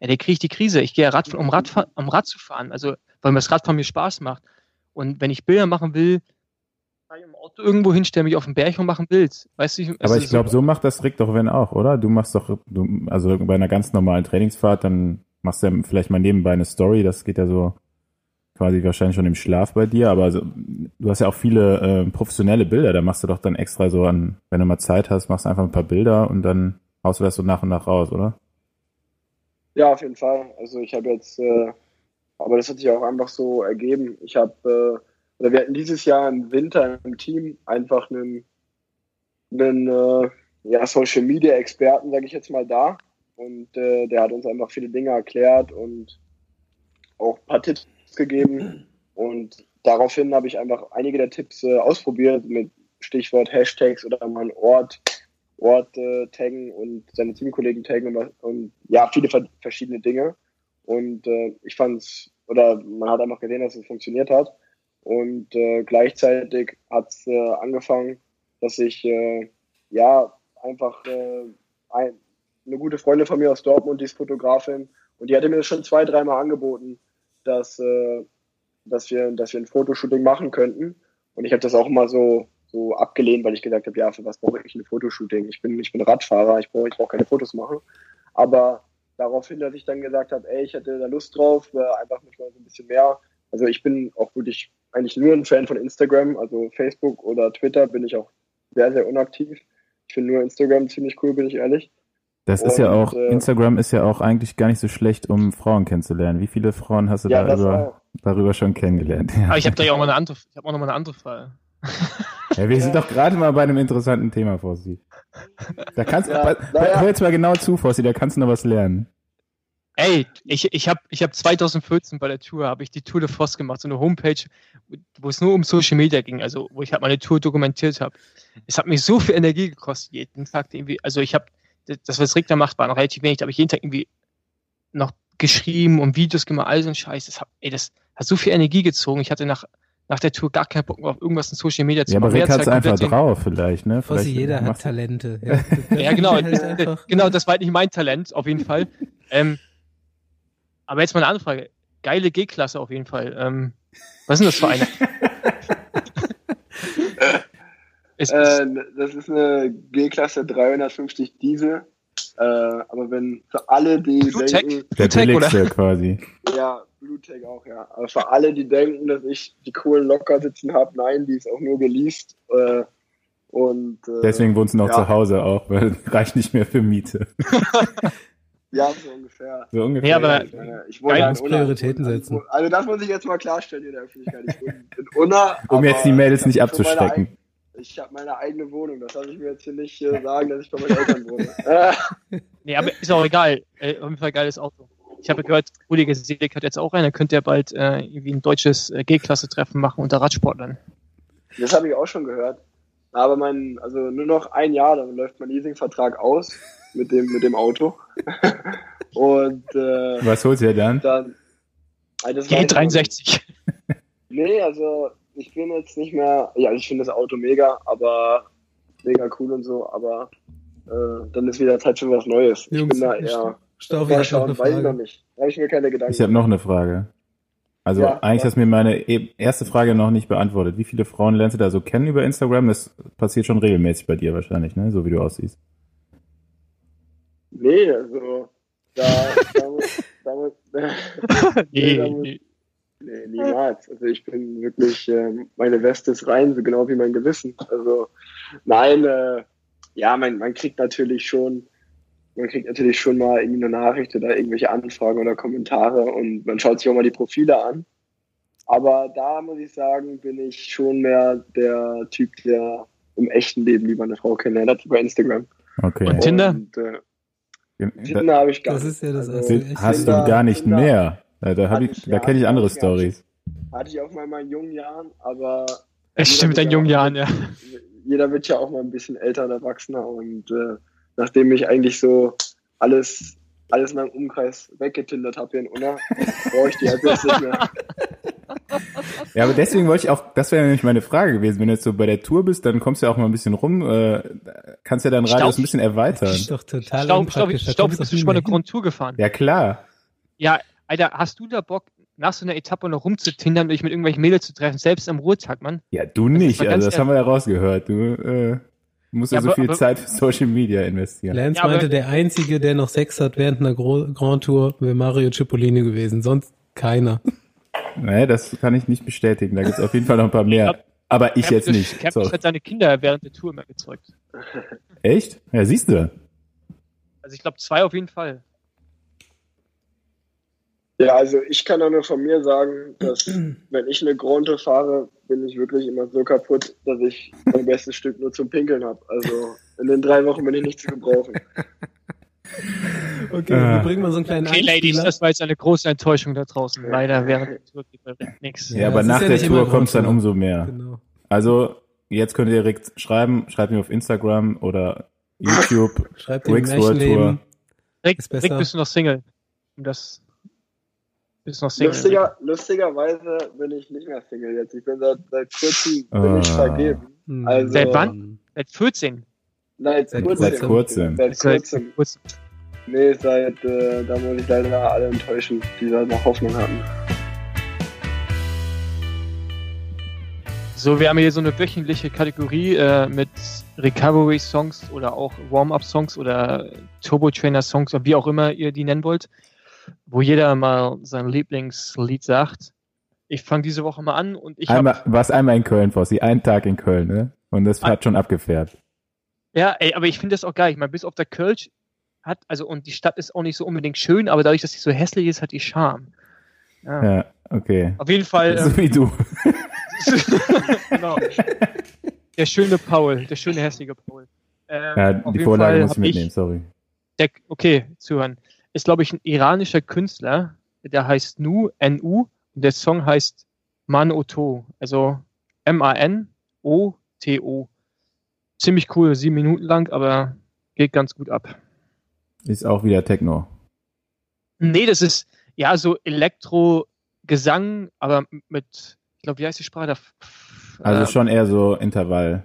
Ja, der kriegt die Krise. Ich gehe ja Radfahren, um Radfahren, um Rad zu fahren, also, weil mir das Radfahren mir Spaß macht. Und wenn ich Bilder machen will, ich im Auto irgendwo hin, stelle mich auf den Berg und mache ein Bild. Weißt du, Aber ich glaube, so macht das Rick doch wenn auch, oder? Du machst doch, du, also bei einer ganz normalen Trainingsfahrt, dann machst du ja vielleicht mal nebenbei eine Story, das geht ja so quasi wahrscheinlich schon im Schlaf bei dir, aber so, du hast ja auch viele äh, professionelle Bilder, da machst du doch dann extra so an, wenn du mal Zeit hast, machst du einfach ein paar Bilder und dann haust du das so nach und nach raus, oder? Ja, auf jeden Fall. Also ich habe jetzt äh, aber das hat sich auch einfach so ergeben. Ich habe, äh, oder wir hatten dieses Jahr im Winter im Team einfach einen, einen äh, ja, Social Media Experten, sage ich jetzt mal, da. und äh, der hat uns einfach viele Dinge erklärt und auch ein paar Tipps gegeben. Und daraufhin habe ich einfach einige der Tipps äh, ausprobiert mit Stichwort Hashtags oder mal einen Ort, Ort äh, taggen und seine Teamkollegen taggen und, und ja, viele verschiedene Dinge. Und äh, ich fand's, oder man hat einfach gesehen, dass es funktioniert hat. Und äh, gleichzeitig hat es äh, angefangen, dass ich äh, ja einfach äh, ein, eine gute Freundin von mir aus Dortmund, die ist Fotografin, und die hatte mir das schon zwei, dreimal angeboten, dass, äh, dass, wir, dass wir ein Fotoshooting machen könnten. Und ich habe das auch mal so, so abgelehnt, weil ich gesagt habe, ja, für was brauche ich ein Fotoshooting? Ich bin, ich bin Radfahrer, ich brauche ich brauch keine Fotos machen. Aber daraufhin, dass ich dann gesagt habe, ey, ich hätte da Lust drauf, äh, einfach mich mal so ein bisschen mehr. Also ich bin auch wirklich eigentlich nur ein Fan von Instagram, also Facebook oder Twitter bin ich auch sehr, sehr unaktiv. Ich finde nur Instagram ziemlich cool, bin ich ehrlich. Das ist ja auch, äh, Instagram ist ja auch eigentlich gar nicht so schlecht, um Frauen kennenzulernen. Wie viele Frauen hast du ja, darüber, darüber schon kennengelernt? Ja. Aber ich habe da ja auch mal eine andere, ich habe auch noch mal eine andere Frage. Ja, wir sind doch gerade mal bei einem interessanten Thema, Fossi. Da kannst ja, du, hör jetzt mal genau zu, Fossi, da kannst du noch was lernen. Ey, ich, ich habe ich hab 2014 bei der Tour, habe ich die Tour de Force gemacht, so eine Homepage, wo es nur um Social Media ging, also wo ich halt meine Tour dokumentiert habe. Es hat mich so viel Energie gekostet, jeden Tag irgendwie, also ich habe, das, was Rick da macht, war noch relativ wenig, da habe ich jeden Tag irgendwie noch geschrieben und Videos gemacht, all so ein Scheiß. Das hat, ey, das hat so viel Energie gezogen. Ich hatte nach, nach der Tour gar keinen Bock mehr auf irgendwas in Social Media zu ja, machen. Ja, aber Rick hat einfach drauf vielleicht, ne? Vielleicht jeder hat Talente. Ja, ja genau. Halt genau, das war halt nicht mein Talent, auf jeden Fall. Ähm, aber jetzt mal eine andere Frage. Geile G-Klasse auf jeden Fall. Ähm, was sind das für eine? ist, äh, das ist eine G-Klasse 350 Diesel. Äh, aber wenn für alle, die Blue denken... Der billigste quasi. Ja, Bluetech auch, ja. Aber für alle, die denken, dass ich die coolen locker sitzen habe, nein, die ist auch nur geleast. Äh, und, äh, Deswegen wohnst du noch ja. zu Hause auch, weil reicht nicht mehr für Miete. Ja, so ungefähr. So ungefähr. Ja, aber ich wollte halt Prioritäten setzen. Also das muss ich jetzt mal klarstellen in der Öffentlichkeit. Ich bin in Unna, um jetzt die Mädels nicht abzuschrecken. ich habe meine eigene Wohnung. Das darf ich mir jetzt hier nicht äh, sagen, dass ich bei meinen Eltern wohne. nee, aber ist auch egal. Äh, auf jeden Fall geiles Auto. Ich habe gehört, Rudi Geselig hat jetzt auch einen. Da könnte ja bald äh, irgendwie ein deutsches äh, G-Klasse-Treffen machen unter Radsportlern. Das habe ich auch schon gehört. Aber mein, also nur noch ein Jahr, dann läuft mein Leasingvertrag aus mit dem, mit dem Auto. Und äh, was holt ihr dann? dann also G63. Nee, also ich bin jetzt nicht mehr, ja, ich finde das Auto mega, aber mega cool und so, aber äh, dann ist wieder Zeit für was Neues. Ich Jungs, bin da eher. Hat noch eine weiß ich noch nicht. Da habe ich mir keine Gedanken. Ich habe noch eine Frage. Also Ja, eigentlich ja. hast du mir meine e- erste Frage noch nicht beantwortet. Wie viele Frauen lernst du da so kennen über Instagram? Das passiert schon regelmäßig bei dir wahrscheinlich, ne? So wie du aussiehst. Nee, also da, da muss, da muss, nee, da muss, nee. nee, niemals. Also ich bin wirklich, ähm, meine Weste ist rein, so genau wie mein Gewissen. Also nein, äh, ja, man, man kriegt natürlich schon, man kriegt natürlich schon mal irgendwie eine Nachricht oder irgendwelche Anfragen oder Kommentare und man schaut sich auch mal die Profile an. Aber da muss ich sagen, bin ich schon mehr der Typ, der im echten Leben lieber eine Frau kennenlernt, als über Instagram. Okay. Und Tinder? Und, äh, Tinder habe ich gar Das nicht. ist ja das Also, hast du Tinder- gar nicht Tinder- mehr. Da, da, ich, ich, da kenne ich andere ich. Stories. Hatte ich auch mal in meinen jungen Jahren, aber Es stimmt deinen jungen Jahren, ja. jeder wird ja auch mal ein bisschen älter und erwachsener und äh, nachdem ich eigentlich so alles, alles in meinem Umkreis weggetindert habe hier in Unna, brauche ich die halt jetzt nicht mehr. Ja, aber deswegen wollte ich auch, das wäre nämlich meine Frage gewesen, wenn du jetzt so bei der Tour bist, dann kommst du ja auch mal ein bisschen rum, äh, kannst ja deinen Radius ein bisschen Das erweitern. ist doch total Staub, Staub, Staub, bist du du schon mal eine nie mehr hin. Grand Tour gefahren? Ja, klar. Ja, Alter, hast du da Bock, nach so einer Etappe noch rumzutindern und dich mit irgendwelchen Mädels zu treffen, selbst am Ruhetag, Mann? Ja, du nicht, also das haben wir ja rausgehört. Du äh, musst ja, Ja, so aber- viel aber- Zeit für Social Media investieren. Lance Ja, aber- meinte, der Einzige, der noch Sex hat während einer Grand Tour, wäre Mario Cipollini gewesen. Sonst keiner. Nee, das kann ich nicht bestätigen. Da gibt's auf jeden Fall noch ein paar mehr. glaub, Aber ich jetzt nicht. Campus So. hat seine Kinder während der Tour immer gezeugt. Echt? Ja, siehst du. Also ich glaube zwei auf jeden Fall. Ja, also ich kann auch nur von mir sagen, dass wenn ich eine Tour fahre, bin ich wirklich immer so kaputt, dass ich mein bestes Stück nur zum Pinkeln habe. Also in den drei Wochen bin ich nicht zu gebrauchen. Okay, Ah. wir bringen mal so einen kleinen Okay, Ladies, das war jetzt eine große Enttäuschung da draußen. Leider während der Tour gibt es nichts. Ja, Ja, aber nach ja der Tour kommt es dann umso mehr. Genau. Also, jetzt könnt ihr direkt schreiben, schreibt mir auf Instagram oder YouTube. Schreibt Ricks echten World Tour. Leben. Rick, Ist besser. Rick, bist du noch Single? Um Das bist du noch Single. Lustiger, lustigerweise bin ich nicht mehr Single jetzt. Ich bin seit, seit kurzem bin ich Ah. vergeben. Hm. Also, Seit wann? Seit 14. Seit, Seit kurzem. Seit kurzem. Seit Seit kurzem. Nee, seit, äh, da muss ich leider alle enttäuschen, die da noch Hoffnung hatten. So, wir haben hier so eine wöchentliche Kategorie äh, mit Recovery-Songs oder auch Warm-Up-Songs oder Turbo-Trainer-Songs oder wie auch immer ihr die nennen wollt, wo jeder mal sein Lieblingslied sagt. Ich fange diese Woche mal an und ich Einmal, warst einmal in Köln, Fossi, einen Tag in Köln, ne? Und das hat schon abgefährt. Ja, ey, aber ich finde das auch geil. Ich meine, bis auf der Kölsch hat, also und die Stadt ist auch nicht so unbedingt schön, aber dadurch, dass sie so hässlich ist, hat die Charme. Ja. Ja, okay. Auf jeden Fall. So Ähm, wie du. genau. Der schöne Paul, der schöne hässliche Paul. Ähm, Ja, die Vorlage Fall muss ich mitnehmen, sorry. Der, okay, zuhören. Ist, glaube ich, ein iranischer Künstler, der heißt Nu, N-U, und der Song heißt Man Oto, also M-A-N-O-T-O. Ziemlich cool, sieben Minuten lang, aber geht ganz gut ab. Ist auch wieder Techno. Nee, das ist ja so Elektro-Gesang, aber mit, ich glaube, wie heißt die Sprache? Da? Also Äh, schon eher so Intervall.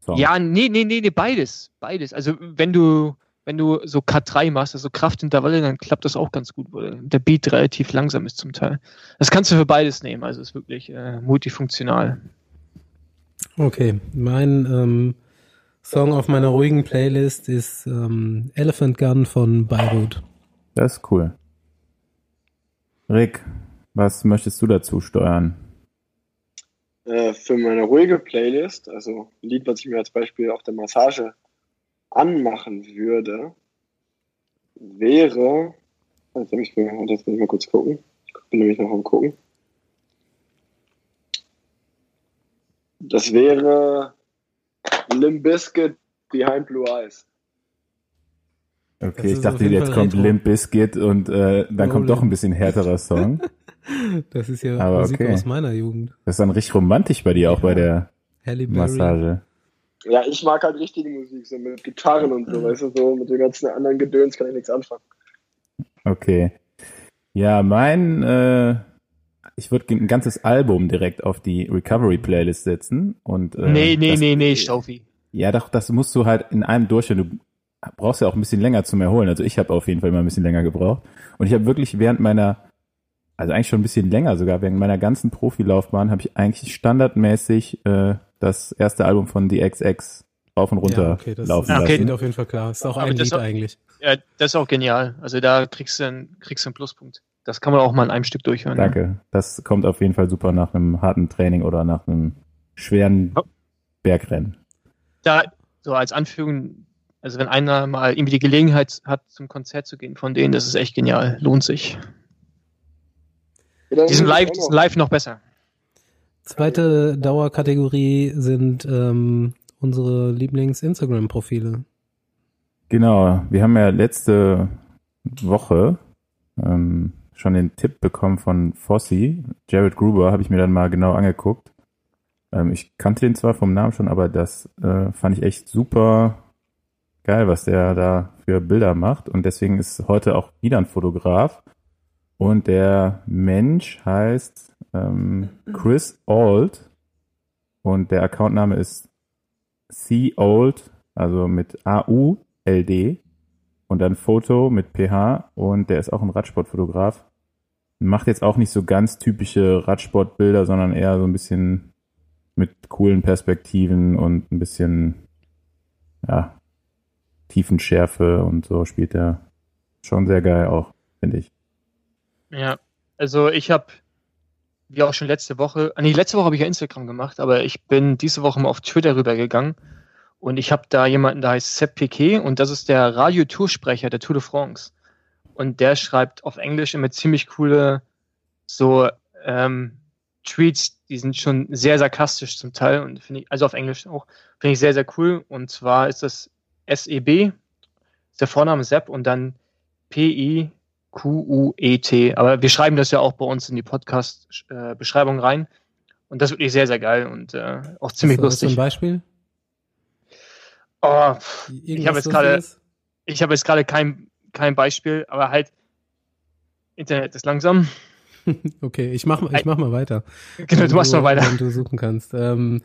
Song. Ja, nee, nee, nee, nee, beides. Beides. Also wenn du, wenn du so K3 machst, also Kraftintervalle, dann klappt das auch ganz gut, weil der Beat relativ langsam ist zum Teil. Das kannst du für beides nehmen, also ist wirklich äh, multifunktional. Okay, mein ähm, Song auf meiner ruhigen Playlist ist ähm, Elephant Gun von Beirut. Das ist cool. Rick, was möchtest du dazu steuern? Äh, für meine ruhige Playlist, also ein Lied, was ich mir als Beispiel auf der Massage anmachen würde, wäre. Jetzt, ich, mir- jetzt muss ich mal kurz gucken. Ich bin nämlich noch am gucken. Das wäre Limp Bizkit Behind Blue Eyes. Okay, ich dachte, jetzt Fall kommt Retro. Limp Bizkit und äh, dann Oh, kommt doch ein bisschen härterer Song. Das ist ja Aber Musik okay. aus meiner Jugend. Das ist dann richtig romantisch bei dir auch bei der. Massage. Ja, ich mag halt richtige Musik, so mit Gitarren und so, weißt du, so mit den ganzen anderen Gedöns kann ich nichts anfangen. Okay. Ja, mein, äh, ich würde ein ganzes Album direkt auf die Recovery-Playlist setzen. Und, äh, nee, nee, das, nee, nee, Staufi. Ja, doch, das musst du halt in einem durchführen. Du brauchst ja auch ein bisschen länger zum Erholen. Also ich habe auf jeden Fall immer ein bisschen länger gebraucht. Und ich habe wirklich während meiner, also eigentlich schon ein bisschen länger sogar, während meiner ganzen Profilaufbahn habe ich eigentlich standardmäßig äh, das erste Album von The XX rauf und runter Ja, okay, das, laufen das okay. lassen. geht auf jeden Fall klar. Ist auch Aber ein das Lied auch- eigentlich. Ja, das ist auch genial. Also da kriegst du, einen, kriegst du einen Pluspunkt. Das kann man auch mal in einem Stück durchhören. ne? Danke. Das kommt auf jeden Fall super nach einem harten Training oder nach einem schweren Ja. Bergrennen. Da, so als Anführung, also wenn einer mal irgendwie die Gelegenheit hat, zum Konzert zu gehen von denen, das ist echt genial. Lohnt sich. Ja, Die sind live, die noch- sind live noch besser. Zweite Dauerkategorie sind ähm, unsere Lieblings-Instagram-Profile. Genau, wir haben ja letzte Woche ähm, schon den Tipp bekommen von Fossi. Jared Gruber habe ich mir dann mal genau angeguckt. Ähm, ich kannte den zwar vom Namen schon, aber das äh, fand ich echt super geil, was der da für Bilder macht. Und deswegen ist heute auch wieder ein Fotograf. Und der Mensch heißt ähm, Chris Auld. Und der Accountname ist C Old, also mit A-U-L-D. Und dann Foto mit PH. Und der ist auch ein Radsportfotograf. Macht jetzt auch nicht so ganz typische Radsportbilder, sondern eher so ein bisschen mit coolen Perspektiven und ein bisschen, ja, Tiefenschärfe und so spielt er schon sehr geil auch, finde ich. Ja, also ich habe, wie auch schon letzte Woche, ah, nee, letzte Woche habe ich ja Instagram gemacht, aber ich bin diese Woche mal auf Twitter rübergegangen und ich habe da jemanden, der heißt Sepp Piquet und das ist der Radiotoursprecher der Tour de France. Und der schreibt auf Englisch immer ziemlich coole so ähm, Tweets, die sind schon sehr sarkastisch zum Teil und finde ich, also auf Englisch auch, finde ich sehr, sehr cool. Und zwar ist das SEB, ist der Vorname Sepp und dann P-I-Q-U-E-T. Aber wir schreiben das ja auch bei uns in die Podcast-Beschreibung rein. Und das ist wirklich sehr, sehr geil und äh, auch ziemlich du lustig. ein Beispiel? Oh, ich habe jetzt gerade, ich habe jetzt gerade kein, kein Beispiel, aber halt Internet ist langsam. Okay, ich mach, ich mach mal weiter. Genau, du machst mal weiter. Wenn du suchen kannst. Ähm,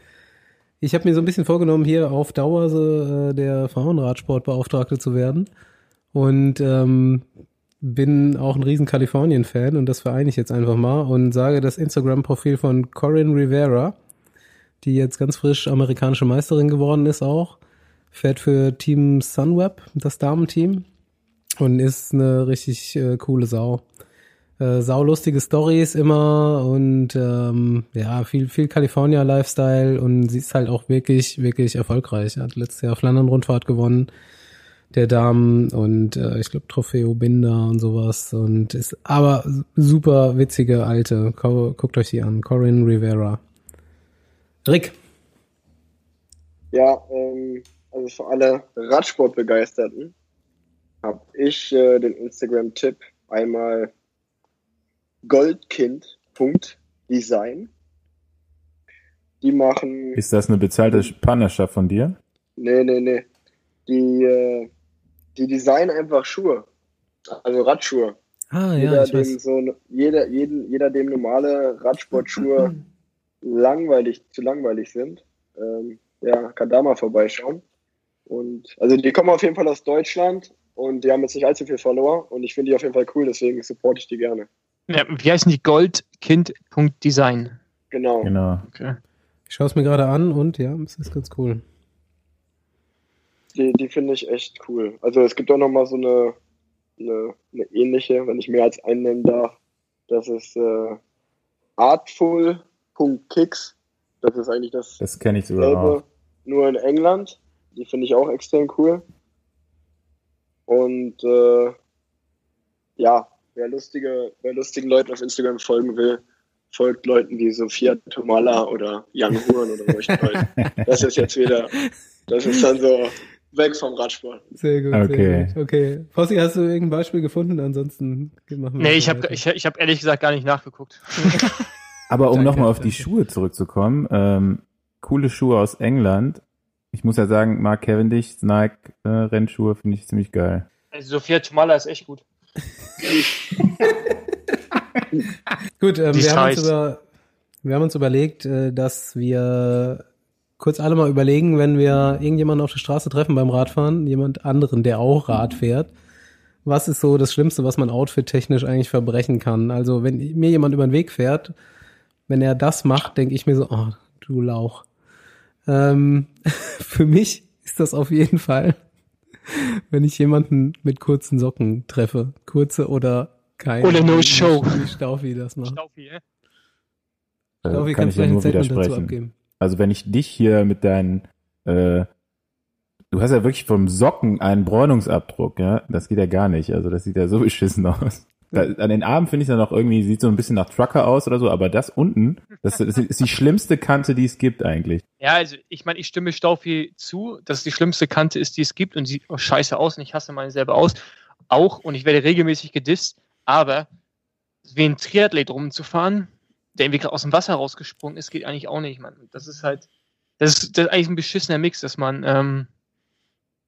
ich habe mir so ein bisschen vorgenommen, hier auf Dauer so, äh, der Frauenradsportbeauftragte zu werden. Und ähm, bin auch ein riesen Kalifornien-Fan und das vereine ich jetzt einfach mal und sage das Instagram-Profil von Corinne Rivera, die jetzt ganz frisch amerikanische Meisterin geworden ist auch, fährt für Team Sunweb, das Damenteam und ist eine richtig äh, coole Sau äh, saulustige Stories immer und ähm, ja, viel, viel California Lifestyle und sie ist halt auch wirklich, wirklich erfolgreich. Hat letztes Jahr Flandern-Rundfahrt gewonnen, der Damen und äh, ich glaube Trofeo Binder und sowas und ist aber super witzige alte. Gu- Guckt euch die an, Corinne Rivera. Rick, Ja, ähm, also für alle Radsportbegeisterten habe ich äh, den Instagram-Tipp einmal goldkind.design. Die machen, Ist das eine bezahlte Partnerschaft von dir? nee, nee, nee, die, äh, die designen einfach Schuhe, also Radschuhe. ah jeder, ja, ich dem weiß. so, jeder, jeden, jeder dem normale Radsportschuhe langweilig, zu langweilig sind, ähm, ja, kann da mal vorbeischauen. Und also die kommen auf jeden Fall aus Deutschland und die haben jetzt nicht allzu viel Follower und ich finde die auf jeden Fall cool, deswegen supporte ich die gerne. Ja, wie heißen die? Goldkind.design. Genau. Genau. Okay. Ich schaue es mir gerade an und ja, es ist ganz cool. Die, die finde ich echt cool. Also es gibt auch noch mal so eine, eine, eine ähnliche, wenn ich mehr als einen nennen darf. Das ist äh, artful.kicks. Das ist eigentlich das Das kenne ich sogar selbe, auch. nur in England. Die finde ich auch extrem cool. Und äh, ja, wer lustige, wer lustigen Leuten auf Instagram folgen will, folgt Leuten wie Sophia Tomala oder Young Huren oder solchen Leuten. Das ist jetzt wieder, das ist dann so weg vom Radsport. Sehr gut, Okay. sehr gut. Okay. Fossi, hast du irgendein Beispiel gefunden? Ansonsten machen wir Nee, ich habe ich, ich hab ehrlich gesagt gar nicht nachgeguckt. Aber um nochmal auf die danke. Schuhe zurückzukommen, ähm, coole Schuhe aus England. Ich muss ja sagen, Mark Cavendish, Nike äh, Rennschuhe finde ich ziemlich geil. Also Sophia Tomala ist echt gut. Gut, ähm, wir, haben über, wir haben uns überlegt, äh, dass wir kurz alle mal überlegen, wenn wir irgendjemanden auf der Straße treffen beim Radfahren, jemand anderen, der auch Rad fährt, was ist so das Schlimmste, was man outfit-technisch eigentlich verbrechen kann? Also wenn mir jemand über den Weg fährt, wenn er das macht, denke ich mir so, oh, du Lauch. Ähm, für mich ist das auf jeden Fall, wenn ich jemanden mit kurzen Socken treffe. Kurze oder keine. Oder no show. Wie Staufi das macht. Staufi, äh? Äh, Staufi, kann kannst ich ja vielleicht ein nur widersprechen. abgeben. Also wenn ich dich hier mit deinen, äh, du hast ja wirklich vom Socken einen Bräunungsabdruck, ja, das geht ja gar nicht. Also das sieht ja so beschissen aus. Da, an den Armen finde ich dann noch irgendwie, sieht so ein bisschen nach Trucker aus oder so, aber das unten, das, das ist die schlimmste Kante, die es gibt eigentlich. Ja, also ich meine, ich stimme Staufi zu, dass es die schlimmste Kante ist, die es gibt und sieht auch scheiße aus und ich hasse meine selber aus. Auch und ich werde regelmäßig gedisst, aber wie ein Triathlet rumzufahren, der irgendwie gerade aus dem Wasser rausgesprungen ist, geht eigentlich auch nicht, Mann. Das ist halt, das ist, das ist eigentlich ein beschissener Mix, dass man, ähm,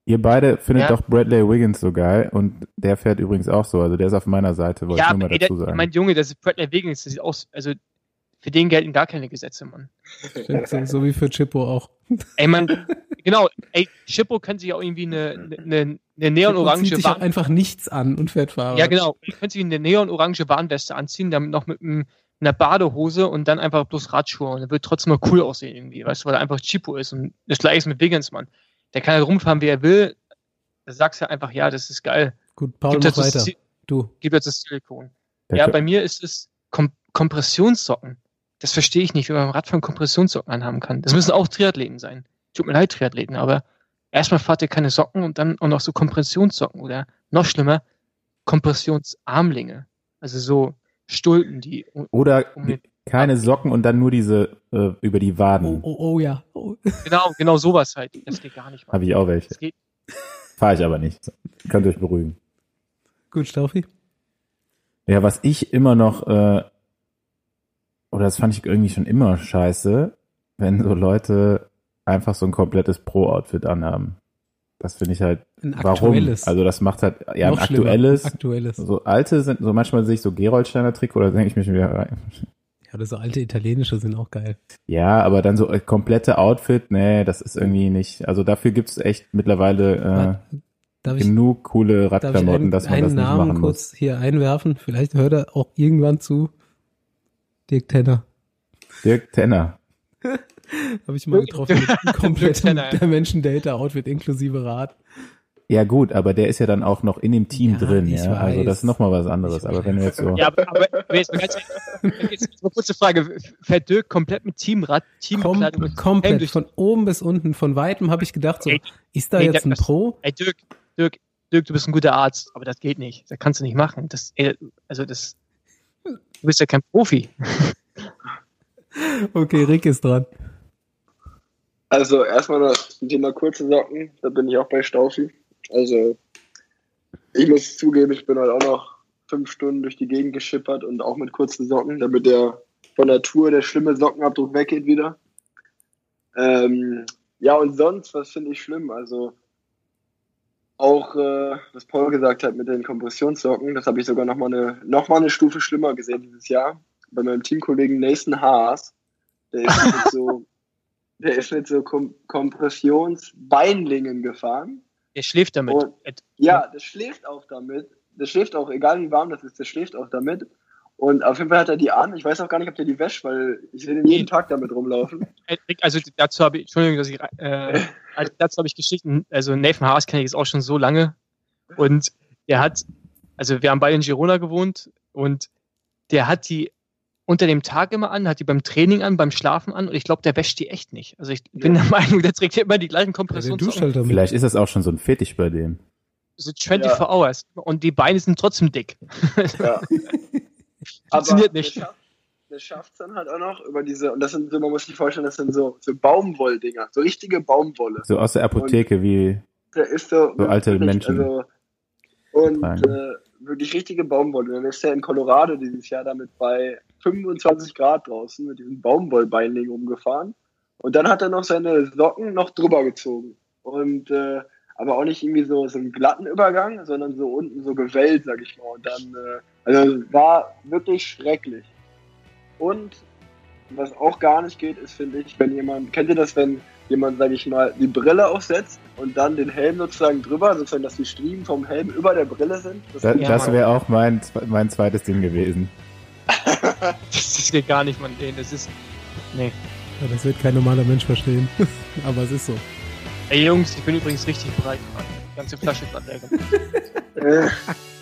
Ihr beide findet Ja. doch Bradley Wiggins so geil und der fährt übrigens auch so, also der ist auf meiner Seite, wollte ja, ich nur mal ey, dazu sagen. mein Junge, das ist Bradley Wiggins, das sieht aus, also für den gelten gar keine Gesetze, Mann. So, so wie für Chippo auch. Ey, man, genau, ey, Chippo könnte sich auch irgendwie eine, eine, eine neonorange zieht sich Warn- einfach nichts an und fährt Fahrrad. Ja, genau. Ihr könnt sich eine neonorange Warnweste anziehen, dann noch mit einem, einer Badehose und dann einfach bloß Radschuhe. Und er wird trotzdem mal cool aussehen irgendwie, weißt du, weil er einfach Chipo ist. Und das gleiche ist mit Wiggins, Mann. Der kann halt rumfahren, wie er will. Da sagst du einfach, ja, das ist geil. Gut, Paul, mach das weiter. Sil- Du. Gibt jetzt das Silikon. Ja, Kö- bei mir ist es Kom Kompressionssocken. Das verstehe ich nicht, wie man beim Radfahren Kompressionssocken anhaben kann. Das müssen auch Triathleten sein. Tut mir leid, Triathleten, aber erstmal fahrt ihr keine Socken und dann auch noch so Kompressionssocken oder noch schlimmer, Kompressionsarmlinge. Also so Stulpen, die Oder um den- keine Socken und dann nur diese äh, über die Oh, Waden. oh, oh ja. Oh. genau, genau sowas halt. Das geht gar nicht. Habe ich auch welche. Das geht. Fahre ich aber nicht. Könnt ihr euch beruhigen. Gut, Staufi. Ja, was ich immer noch, äh, oder das fand ich irgendwie schon immer scheiße, wenn so Leute einfach so ein komplettes Pro-Outfit anhaben. Das finde ich halt, Ein warum? aktuelles. Also das macht halt, ja, ein Noch schlimmer. aktuelles, Aktuelles. so alte sind, so manchmal sehe ich so Geroldsteiner Trick oder denke ich mir schon wieder, oder so alte italienische sind auch geil. ja, aber dann so äh, komplette Outfit, nee, das ist irgendwie nicht, also dafür gibt's echt mittlerweile Darf äh, ich, genug coole Radklamotten, einen, dass man einen das nicht Namen machen kurz hier einwerfen? Vielleicht hört er auch irgendwann zu. Dirk Tenner. muss. Dirk Tenner. Habe ich mal getroffen mit einem kompletten Tenner, ja. der Menschen Data Outfit inklusive Rad. Ja gut, aber der ist ja dann auch noch in dem Team Ja, drin, ja. Also weiß. das ist nochmal was anderes. Ich Aber wenn wir jetzt so. Ja, aber, aber jetzt mal ganz ehrlich, jetzt eine kurze Frage. Fährt Dirk komplett mit Teamrad, Kom Teamkleidung Helm komplett durch von oben bis unten. Von weitem habe ich gedacht, so, Ey, ist da ey, jetzt ein das- Pro? Ey, Dirk, Dirk, Dirk, du bist ein guter Arzt, aber das geht nicht. Das kannst du nicht machen. Das, ey, also das, du bist ja kein Profi. Okay, Rick ist dran. Also erstmal das Thema kurze Socken, da bin ich auch bei Staufi. Also ich muss zugeben, ich bin halt auch noch fünf Stunden durch die Gegend geschippert und auch mit kurzen Socken, damit der von der Tour der schlimme Sockenabdruck weggeht wieder. Ähm, ja, und sonst, was finde ich schlimm? Also auch, äh, was Paul gesagt hat mit den Kompressionssocken, das habe ich sogar nochmal eine, noch mal eine Stufe schlimmer gesehen dieses Jahr. Bei meinem Teamkollegen Nathan Haas. Der ist mit so, der ist mit so Kom Kompressionsbeinlingen gefahren. Er schläft damit. Und- Ja, das schläft auch damit. Das schläft auch, egal wie warm das ist, das schläft auch damit. Und auf jeden Fall hat er die an. Ich weiß auch gar nicht, ob der die wäscht, weil ich sehe den jeden Tag damit rumlaufen. Also dazu habe ich, Entschuldigung, dass ich, äh, also dazu habe ich Geschichten, also Nathan Haas kenne ich jetzt auch schon so lange und der hat, also wir haben beide in Girona gewohnt und der hat die unter dem Tag immer an, hat die beim Training an, beim Schlafen an und ich glaube, der wäscht die echt nicht. Also ich bin der Meinung, der trägt immer die gleichen Ja, duscht Kompressionssocken, halt. Vielleicht ist das auch schon so ein Fetisch bei dem. so 24 Hours und die Beine sind trotzdem dick. Ja. Funktioniert Aber nicht. Der schafft, schafft's dann halt auch noch über diese, und das sind so, man muss sich vorstellen, das sind so, so Baumwolldinger, so richtige Baumwolle. So aus der Apotheke wie. Der ist so, So alte wirklich, Menschen Also, und äh, wirklich richtige Baumwolle. Dann ist er in Colorado dieses Jahr damit bei 25 Grad draußen mit diesem Baumwollbeinling rumgefahren. Und dann hat er noch seine Socken noch drüber gezogen. Und äh, aber auch nicht irgendwie so, so einen glatten Übergang, sondern so unten so gewellt, sag ich mal. Und dann, äh, also war wirklich schrecklich. Und was auch gar nicht geht, ist, finde ich, wenn jemand, kennt ihr das, wenn jemand, sag ich mal, die Brille aufsetzt und dann den Helm sozusagen drüber, sozusagen, dass die Striemen vom Helm über der Brille sind? Das Das, das wäre auch mein, mein zweites Ding gewesen. Das geht gar nicht, man. Nee, das ist, nee. Ja, das wird kein normaler Mensch verstehen. Aber es ist so. Ey Jungs, ich bin übrigens richtig bereit. Die ganze Flasche gerade leer.